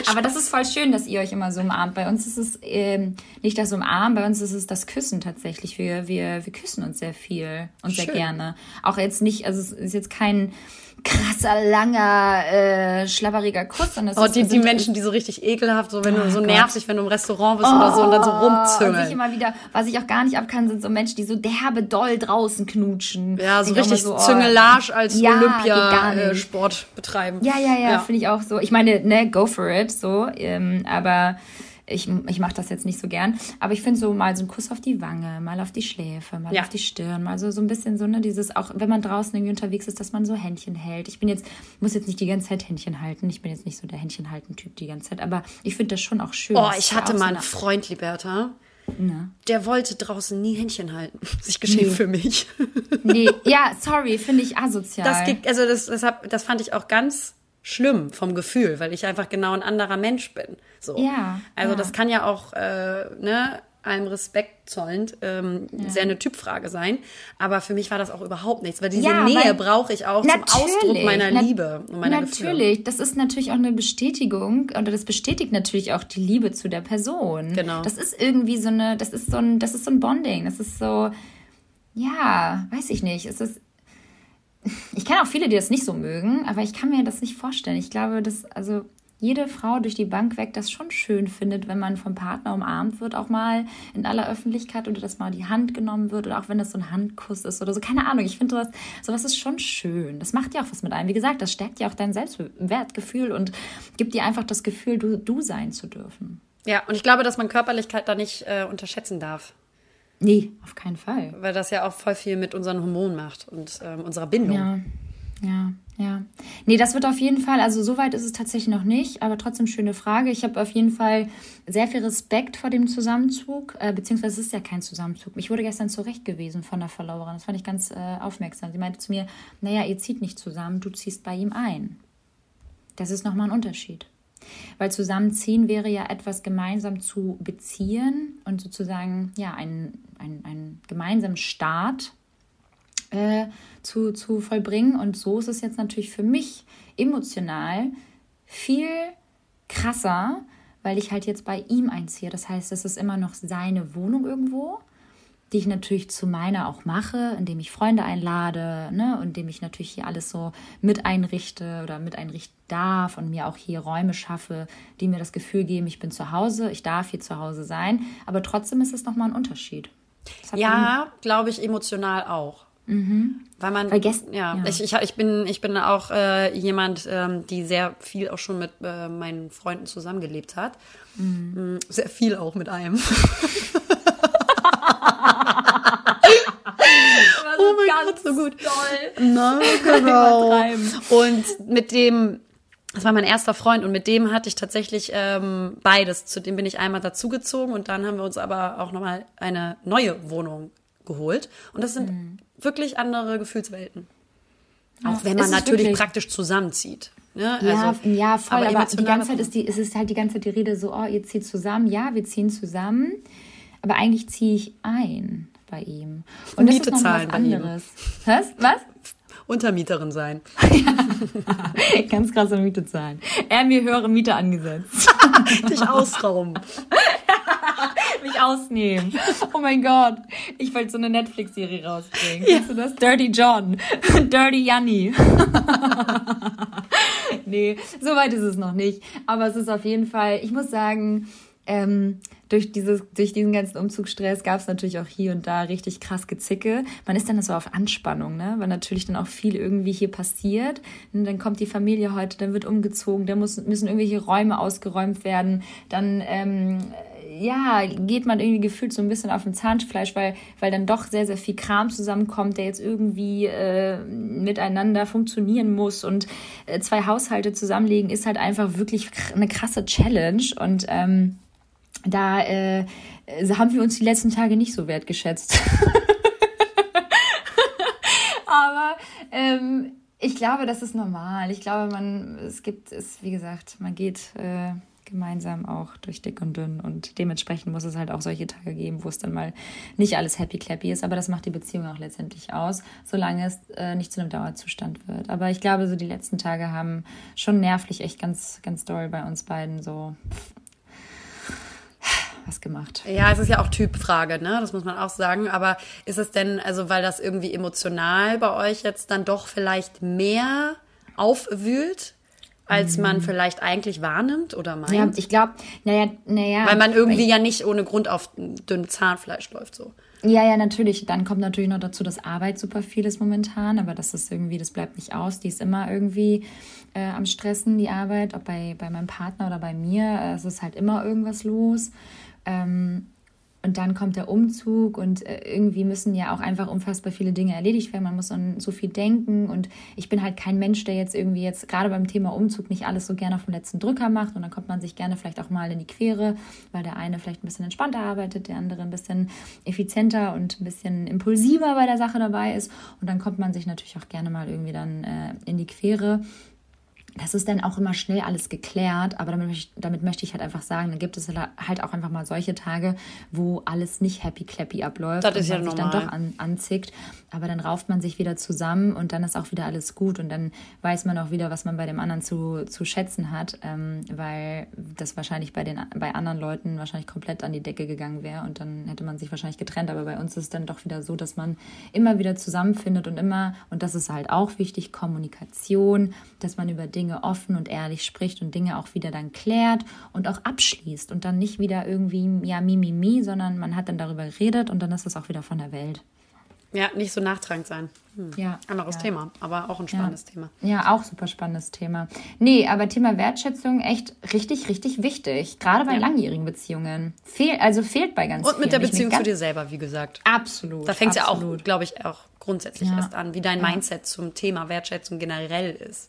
aber das ist voll schön, dass ihr euch immer so umarmt. Bei uns ist es ähm, nicht das Umarmen, bei uns ist es das Küssen tatsächlich. Wir, wir, wir küssen uns sehr viel und schön. sehr gerne. Auch jetzt nicht, also es ist jetzt kein krasser, langer, äh, schlabberiger Kuss. Und das oh, ist, die, die Menschen, die so richtig ekelhaft, so wenn oh, du so Gott. nervig, wenn du im Restaurant bist oh, oder so und dann so oh, rumzüngeln. Und ich immer wieder, was ich auch gar nicht abkann, sind so Menschen, die so derbe doll draußen knutschen. Ja, so richtig so, oh, Züngelage als ja, Olympia-Sport äh, betreiben. Ja, ja, ja, ja. finde ich auch so. Ich meine, ne, go for it, so. Ähm, aber ich, ich mache das jetzt nicht so gern. Aber ich finde so mal so ein Kuss auf die Wange, mal auf die Schläfe, mal ja. auf die Stirn, mal so, so ein bisschen so, ne, dieses, auch wenn man draußen irgendwie unterwegs ist, dass man so Händchen hält. Ich bin jetzt, muss jetzt nicht die ganze Zeit Händchen halten. Ich bin jetzt nicht so der Händchen-halten-Typ die ganze Zeit, aber ich finde das schon auch schön. Oh, ich hatte mal einen Freund, Liberta. Na. Der wollte draußen nie Händchen halten. Sich geschehen nee. für mich. Nee, ja, sorry, finde ich asozial. Das, also das, das, hab, das fand ich auch ganz schlimm vom Gefühl, weil ich einfach genau ein anderer Mensch bin. So. Ja. Also ja. das kann ja auch, äh, ne, allem Respekt zollend, ähm, sehr eine Typfrage sein. Aber für mich war das auch überhaupt nichts, weil diese Ja, Nähe brauche ich auch zum Ausdruck meiner Liebe und meiner Natürlich, Gefühle. das ist natürlich auch eine Bestätigung oder das bestätigt natürlich auch die Liebe zu der Person. Genau. Das ist irgendwie so eine, das ist so ein, das ist so ein Bonding. Das ist so, ja, weiß ich nicht. Es ist, ich kenne auch viele, die das nicht so mögen, aber ich kann mir das nicht vorstellen. Ich glaube, dass also jede Frau durch die Bank weg das schon schön findet, wenn man vom Partner umarmt wird, auch mal in aller Öffentlichkeit oder dass mal die Hand genommen wird oder auch wenn das so ein Handkuss ist oder so. Keine Ahnung. Ich finde sowas, sowas ist schon schön. Das macht ja auch was mit einem. Wie gesagt, das stärkt ja auch dein Selbstwertgefühl und gibt dir einfach das Gefühl, du, du sein zu dürfen. Ja, und ich glaube, dass man Körperlichkeit da nicht äh, unterschätzen darf, Nee, auf keinen Fall. weil das ja auch voll viel mit unseren Hormonen macht und ähm, unserer Bindung. Ja, ja, ja. Nee, das wird auf jeden Fall, also so weit ist es tatsächlich noch nicht, aber trotzdem schöne Frage. Ich habe auf jeden Fall sehr viel Respekt vor dem Zusammenzug, äh, beziehungsweise es ist ja kein Zusammenzug. Ich wurde gestern zurechtgewiesen von der Followerin, das fand ich ganz äh, aufmerksam. Sie meinte zu mir, naja, ihr zieht nicht zusammen, du ziehst bei ihm ein. Das ist nochmal ein Unterschied. Weil zusammenziehen wäre ja etwas gemeinsam zu beziehen und sozusagen ja einen, einen, einen gemeinsamen Start äh, zu, zu vollbringen. Und so ist es jetzt natürlich für mich emotional viel krasser, weil ich halt jetzt bei ihm einziehe. Das heißt, es ist immer noch seine Wohnung irgendwo, die ich natürlich zu meiner auch mache, indem ich Freunde einlade, ne, und indem ich natürlich hier alles so mit einrichte oder mit einrichten darf und mir auch hier Räume schaffe, die mir das Gefühl geben, ich bin zu Hause, ich darf hier zu Hause sein. Aber trotzdem ist es nochmal ein Unterschied. Ja, glaube ich, emotional auch. Weil man, Weil gest- ja, ja. Ich, ich, ich, bin, ich bin auch äh, jemand, ähm, die sehr viel auch schon mit äh, meinen Freunden zusammengelebt hat. Mm, Sehr viel auch mit einem. oh mein Gott, so gut. Toll. Na, genau. Und mit dem, das war mein erster Freund und mit dem hatte ich tatsächlich ähm, beides. Zu dem bin ich einmal dazugezogen und dann haben wir uns aber auch nochmal eine neue Wohnung geholt. Und das sind wirklich andere Gefühlswelten. Auch wenn man es natürlich wirklich. praktisch zusammenzieht. Ne? Ja, Also, ja, voll, aber, die emotional ganze Zeit ist die, es ist halt die ganze Zeit die Rede so, oh, ihr zieht zusammen, ja, wir ziehen zusammen, aber eigentlich ziehe ich ein bei ihm. Und das Miete ist noch zahlen was anderes. Was? Was? Untermieterin sein. Ganz krasse Miete zahlen. Er mir höhere Miete angesetzt. Dich ausrauben. Mich ausnehmen. Oh mein Gott. Ich wollte so eine Netflix-Serie rausbringen. Kennst du das? Dirty John. Dirty Janni. nee, so weit ist es noch nicht. Aber es ist auf jeden Fall, ich muss sagen, ähm, durch, dieses, durch diesen ganzen Umzugsstress gab es natürlich auch hier und da richtig krass Gezicke. Man ist dann so auf Anspannung, ne? weil natürlich dann auch viel irgendwie hier passiert. Und dann kommt die Familie heute, dann wird umgezogen, dann muss, müssen irgendwelche Räume ausgeräumt werden. Dann ähm, ja, geht man irgendwie gefühlt so ein bisschen auf dem Zahnfleisch, weil, weil dann doch sehr, sehr viel Kram zusammenkommt, der jetzt irgendwie äh, miteinander funktionieren muss. Und äh, zwei Haushalte zusammenlegen ist halt einfach wirklich eine krasse Challenge. Und ähm, da äh, haben wir uns die letzten Tage nicht so wertgeschätzt. Aber ähm, ich glaube, das ist normal. Ich glaube, man, es gibt es, wie gesagt, man geht äh, gemeinsam auch durch dick und dünn und dementsprechend muss es halt auch solche Tage geben, wo es dann mal nicht alles happy clappy ist. Aber das macht die Beziehung auch letztendlich aus, solange es äh, nicht zu einem Dauerzustand wird. Aber ich glaube, so die letzten Tage haben schon nervlich echt ganz, ganz doll bei uns beiden so was gemacht. Ja, es ist ja auch Typfrage, ne? Das muss man auch sagen. Aber ist es denn, also weil das irgendwie emotional bei euch jetzt dann doch vielleicht mehr aufwühlt, als man vielleicht eigentlich wahrnimmt oder meint? Mhm. Ja, ich glaube, naja, naja. weil man irgendwie ja nicht ohne Grund auf dünnem Zahnfleisch läuft so. Ja, ja, natürlich. Dann kommt natürlich noch dazu, dass Arbeit super viel ist momentan, aber das ist irgendwie, das bleibt nicht aus. Die ist immer irgendwie äh, am Stressen, die Arbeit, ob bei, bei meinem Partner oder bei mir. Äh, es ist halt immer irgendwas los. Ähm, und dann kommt der Umzug und äh, irgendwie müssen ja auch einfach unfassbar viele Dinge erledigt werden. Man muss an so viel denken und ich bin halt kein Mensch, der jetzt irgendwie jetzt gerade beim Thema Umzug nicht alles so gerne auf den letzten Drücker macht und dann kommt man sich gerne vielleicht auch mal in die Quere, weil der eine vielleicht ein bisschen entspannter arbeitet, der andere ein bisschen effizienter und ein bisschen impulsiver bei der Sache dabei ist und dann kommt man sich natürlich auch gerne mal irgendwie dann äh, in die Quere. Das ist dann auch immer schnell alles geklärt, aber damit, möchte ich- damit möchte ich halt einfach sagen, dann gibt es halt auch einfach mal solche Tage, wo alles nicht happy clappy abläuft Das und ist ja man sich normal. dann doch an, anzickt, aber dann rauft man sich wieder zusammen und dann ist auch wieder alles gut und dann weiß man auch wieder, was man bei dem anderen zu, zu schätzen hat, ähm, weil das wahrscheinlich bei den bei anderen Leuten wahrscheinlich komplett an die Decke gegangen wäre und dann hätte man sich wahrscheinlich getrennt, aber bei uns ist es dann doch wieder so, dass man immer wieder zusammenfindet und immer und das ist halt auch wichtig Kommunikation, dass man über Dinge offen und ehrlich spricht und Dinge auch wieder dann klärt und auch abschließt und dann nicht wieder irgendwie ja mi mi mi, sondern man hat dann darüber geredet und dann ist es auch wieder von der Welt. Ja, nicht so nachtragend sein. Hm. Ja, Anderes ja. Thema, aber auch ein spannendes Thema. Ja, auch super spannendes Thema. Nee, aber Thema Wertschätzung echt richtig, richtig wichtig. Gerade bei langjährigen Beziehungen. Fehl, also fehlt bei ganz Und mit vielen. der Ich bin Beziehung zu dir selber, wie gesagt. Absolut. Da fängt es ja auch, glaube ich, auch grundsätzlich Ja. erst an, wie dein Mindset zum Thema Wertschätzung generell ist.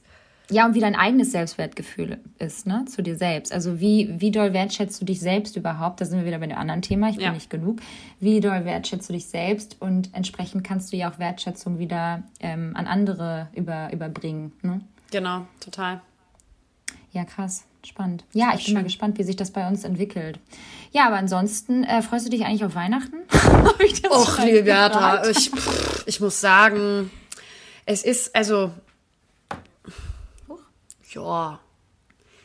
Ja, und wie dein eigenes Selbstwertgefühl ist, ne, zu dir selbst. Also wie, wie doll wertschätzt du dich selbst überhaupt? Da sind wir wieder bei dem anderen Thema, ich bin Ja. nicht genug. Wie doll wertschätzt du dich selbst und entsprechend kannst du ja auch Wertschätzung wieder ähm, an andere über, überbringen, ne? Genau, total. Ja, krass. Spannend. Ja, ich bin mal gespannt, wie sich das bei uns entwickelt. Ja, aber ansonsten, äh, freust du dich eigentlich auf Weihnachten? Ich das Och, liebe Bertha, ich, pff, ich muss sagen, es ist, also, ja,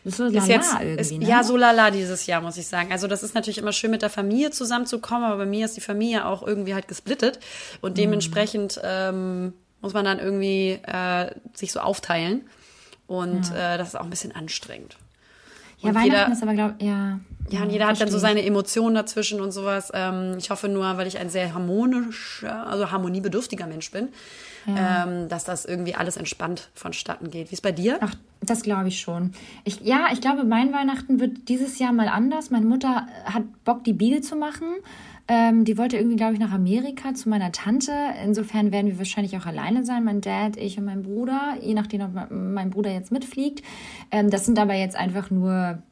ist so ist lala jetzt, irgendwie, ist, ne? ja, so lala dieses Jahr, muss ich sagen. Also das ist natürlich immer schön, mit der Familie zusammenzukommen, aber bei mir ist die Familie auch irgendwie halt gesplittet und Mhm. dementsprechend ähm, muss man dann irgendwie äh, sich so aufteilen und äh, das ist auch ein bisschen anstrengend. ja, und Weihnachten jeder- ist aber, glaube ja. Ja, und jeder hat dann so verstehe seine Emotionen dazwischen und sowas. Ähm, ich hoffe nur, weil ich ein sehr harmonischer, also harmoniebedürftiger Mensch bin, ähm, dass das irgendwie alles entspannt vonstatten geht. Wie ist bei dir? Ach, das glaube ich schon. Ich, ja, ich glaube, mein Weihnachten wird dieses Jahr mal anders. Meine Mutter hat Bock, die Biege zu machen. Ähm, die wollte irgendwie, glaube ich, nach Amerika zu meiner Tante. Insofern werden wir wahrscheinlich auch alleine sein, mein Dad, ich und mein Bruder, je nachdem, ob mein- mein Bruder jetzt mitfliegt. Ähm, das sind aber jetzt einfach nur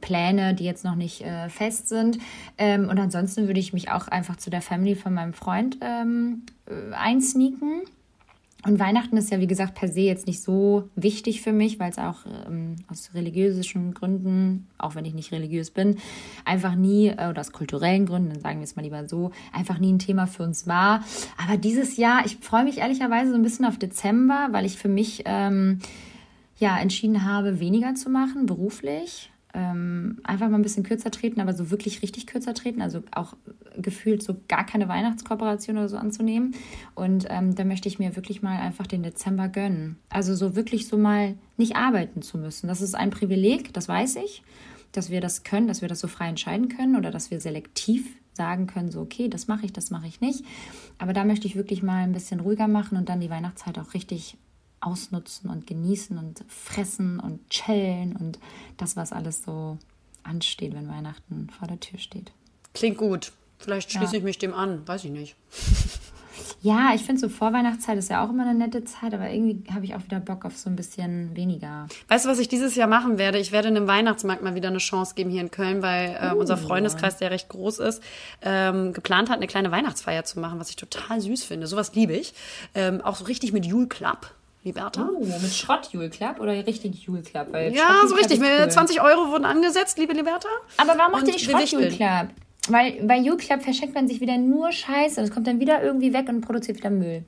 Pläne, die jetzt noch nicht äh, fest sind. Ähm, und ansonsten würde ich mich auch einfach zu der Family von meinem Freund ähm, äh, einsneaken. Und Weihnachten ist ja, wie gesagt, per se jetzt nicht so wichtig für mich, weil es auch ähm, aus religiösen Gründen, auch wenn ich nicht religiös bin, einfach nie, äh, oder aus kulturellen Gründen, dann sagen wir es mal lieber so, einfach nie ein Thema für uns war. Aber dieses Jahr, ich freue mich ehrlicherweise so ein bisschen auf Dezember, weil ich für mich ähm, ja entschieden habe, weniger zu machen, beruflich. Ähm, einfach mal ein bisschen kürzer treten, aber so wirklich richtig kürzer treten, also auch gefühlt so gar keine Weihnachtskooperation oder so anzunehmen. Und ähm, da möchte ich mir wirklich mal einfach den Dezember gönnen. Also so wirklich so mal nicht arbeiten zu müssen. Das ist ein Privileg, das weiß ich, dass wir das können, dass wir das so frei entscheiden können oder dass wir selektiv sagen können, so okay, das mache ich, das mache ich nicht. Aber da möchte ich wirklich mal ein bisschen ruhiger machen und dann die Weihnachtszeit auch richtig ausnutzen und genießen und fressen und chillen und das, was alles so ansteht, wenn Weihnachten vor der Tür steht. Klingt gut. Vielleicht schließe Ja. ich mich dem an. Weiß ich nicht. Ja, ich finde so Vorweihnachtszeit ist ja auch immer eine nette Zeit, aber irgendwie habe ich auch wieder Bock auf so ein bisschen weniger. Weißt du, was ich dieses Jahr machen werde? Ich werde einem Weihnachtsmarkt mal wieder eine Chance geben hier in Köln, weil äh, unser Freundeskreis, der recht groß ist, ähm, geplant hat, eine kleine Weihnachtsfeier zu machen, was ich total süß finde. Sowas liebe ich. Ähm, auch so richtig mit Jule Club. Liberta? Oh, mit Schrott Jule Club oder richtig Jule Club? Weil Ja, Schrott so richtig. cool. 20 Euro wurden angesetzt, liebe Liberta. Aber warum macht ihr nicht Schrott Jule. Club? Weil bei Jule Club verschenkt man sich wieder nur Scheiße. Das kommt dann wieder irgendwie weg und produziert wieder Müll.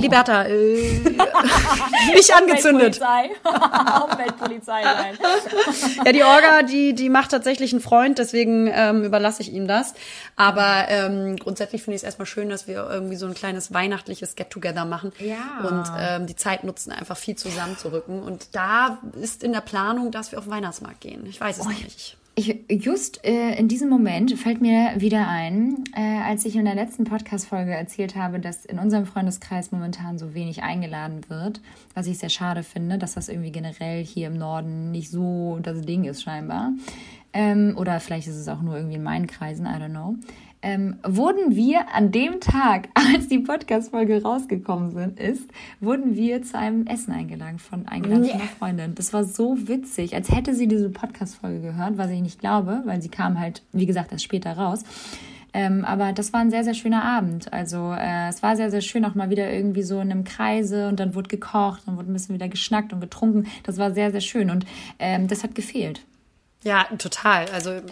Liberta, äh, nicht angezündet. Umweltpolizei sein. Ja, die Orga, die, die macht tatsächlich einen Freund, deswegen ähm, überlasse ich ihm das. Aber ähm, grundsätzlich finde ich es erstmal schön, dass wir irgendwie so ein kleines weihnachtliches Get-Together machen. Ja. Und ähm, die Zeit nutzen, einfach viel zusammenzurücken. Und da ist in der Planung, dass wir auf den Weihnachtsmarkt gehen. Ich weiß es noch nicht. Ich, just äh, in diesem Moment fällt mir wieder ein, äh, als ich in der letzten Podcast-Folge erzählt habe, dass in unserem Freundeskreis momentan so wenig eingeladen wird, was ich sehr schade finde, dass das irgendwie generell hier im Norden nicht so das Ding ist scheinbar. Ähm, oder vielleicht ist es auch nur irgendwie in meinen Kreisen, I don't know. Ähm, wurden wir an dem Tag, als die Podcast-Folge rausgekommen sind, ist, wurden wir zu einem Essen eingeladen von eingeladen von einer Freundin. Das war so witzig, als hätte sie diese Podcast-Folge gehört, was ich nicht glaube, weil sie kam halt, wie gesagt, erst später raus. Ähm, aber das war ein sehr, sehr schöner Abend. Also äh, es war sehr, sehr schön, auch mal wieder irgendwie so in einem Kreise und dann wurde gekocht, dann wurde ein bisschen wieder geschnackt und getrunken. Das war sehr, sehr schön und ähm, das hat gefehlt. Ja, total. Also hat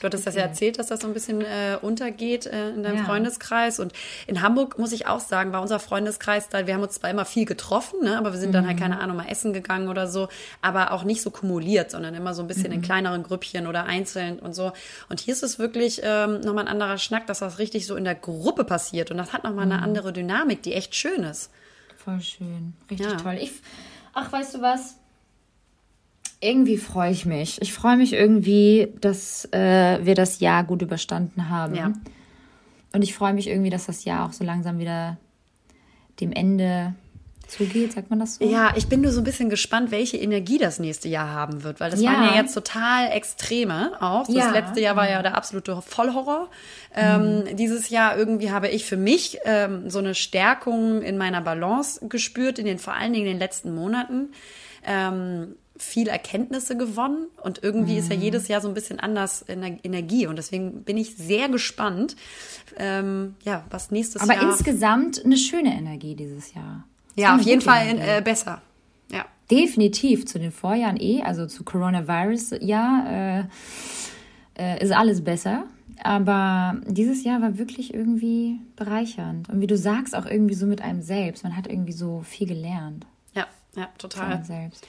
du hattest das ja erzählt, dass das so ein bisschen äh, untergeht äh, in deinem Ja. Freundeskreis. Und in Hamburg muss ich auch sagen, war unser Freundeskreis da, wir haben uns zwar immer viel getroffen, ne, aber wir sind dann Mhm. halt, keine Ahnung, mal essen gegangen oder so, aber auch nicht so kumuliert, sondern immer so ein bisschen Mhm. in kleineren Grüppchen oder einzeln und so. Und hier ist es wirklich ähm, nochmal ein anderer Schnack, dass das richtig so in der Gruppe passiert. Und das hat nochmal Mhm. eine andere Dynamik, die echt schön ist. Voll schön. Richtig Ja. toll. Ich, ach, weißt du was? Irgendwie freue ich mich. Ich freue mich irgendwie, dass äh, wir das Jahr gut überstanden haben. Ja. Und ich freue mich irgendwie, dass das Jahr auch so langsam wieder dem Ende zugeht, sagt man das so? Ja, ich bin nur so ein bisschen gespannt, welche Energie das nächste Jahr haben wird, weil das Ja. waren ja jetzt total Extreme auch. Das Ja. letzte Jahr war ja der absolute Vollhorror. Ähm, dieses Jahr irgendwie habe ich für mich ähm, so eine Stärkung in meiner Balance gespürt, in den vor allen Dingen in den letzten Monaten. Ähm, viel Erkenntnisse gewonnen und irgendwie ist ja jedes Jahr so ein bisschen anders in der Energie und deswegen bin ich sehr gespannt, ähm, ja, was nächstes Aber Jahr. insgesamt eine schöne Energie dieses Jahr. War ja, auf jeden Fall Energie. äh, besser. Ja. Definitiv zu den Vorjahren eh, also zu Coronavirus-Jahr, äh, äh, ist alles besser. Aber dieses Jahr war wirklich irgendwie bereichernd. Und wie du sagst, auch irgendwie so mit einem selbst. Man hat irgendwie so viel gelernt Ja, ja, von total. einem selbst.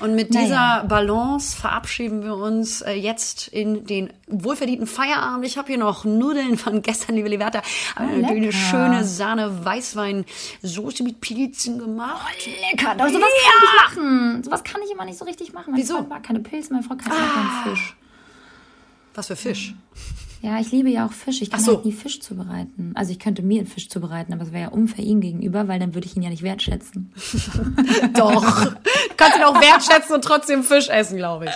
Und mit Naja. dieser Balance verabschieden wir uns äh, jetzt in den wohlverdienten Feierabend. Ich habe hier noch Nudeln von gestern, liebe Liberta. Aber Oh, eine schöne Sahne Weißwein Soße mit Pilzen gemacht. Lecker, aber sowas kann ich machen. Sowas kann ich immer nicht so richtig machen. Meine Wieso? Freund mag keine Pilze, meine Frau kann ah. keinen Fisch. Was für Fisch. Ja, ich liebe ja auch Fisch. Ich kann so. halt nie Fisch zubereiten. Also ich könnte mir einen Fisch zubereiten, aber es wäre ja unfair ihm gegenüber, weil dann würde ich ihn ja nicht wertschätzen. Doch. du kannst ihn auch wertschätzen und trotzdem Fisch essen, glaube ich.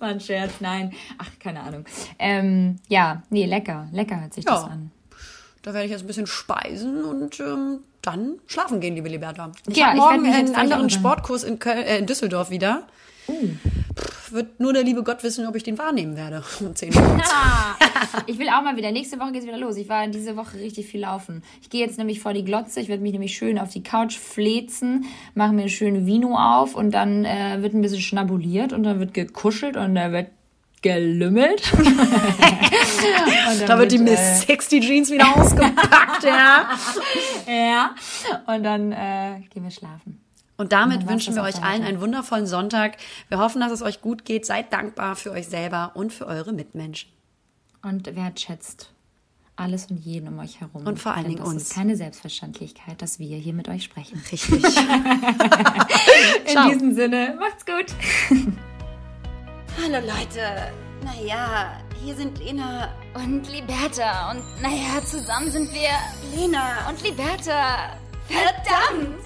War ein Scherz, nein. Ach, keine Ahnung. Ähm, ja, nee, lecker. Lecker hört sich Ja. das an. Da werde ich jetzt ein bisschen speisen und ähm, dann schlafen gehen, liebe Liberta. Ich Ja, habe ich morgen jetzt einen anderen Sportkurs in, Köln, äh, in Düsseldorf wieder. Oh. Pff, wird nur der liebe Gott wissen, ob ich den wahrnehmen werde. Um 10 Uhr. Ich will auch mal wieder. Nächste Woche geht's wieder los. Ich war diese Woche richtig viel laufen. Ich gehe jetzt nämlich vor die Glotze. Ich werde mich nämlich schön auf die Couch flezen, mache mir ein schönes Vino auf und dann äh, wird ein bisschen schnabuliert und dann wird gekuschelt und da wird gelümmelt. Und dann Da wird die äh, Miss Sexy Jeans wieder ausgepackt, ja. Ja. Und dann äh, gehen wir schlafen. Und damit war's wünschen wir euch allen einen wundervollen Sonntag. Wir hoffen, dass es euch gut geht. Seid dankbar für euch selber und für eure Mitmenschen. Und wertschätzt alles und jeden um euch herum. Und vor allen Dingen das uns. ist keine Selbstverständlichkeit, dass wir hier mit euch sprechen. Richtig. In Ciao. diesem Sinne, macht's gut. Hallo Leute. Naja, hier sind Lena Und Liberta. Und naja, zusammen sind wir Lena und Liberta. Verdammt!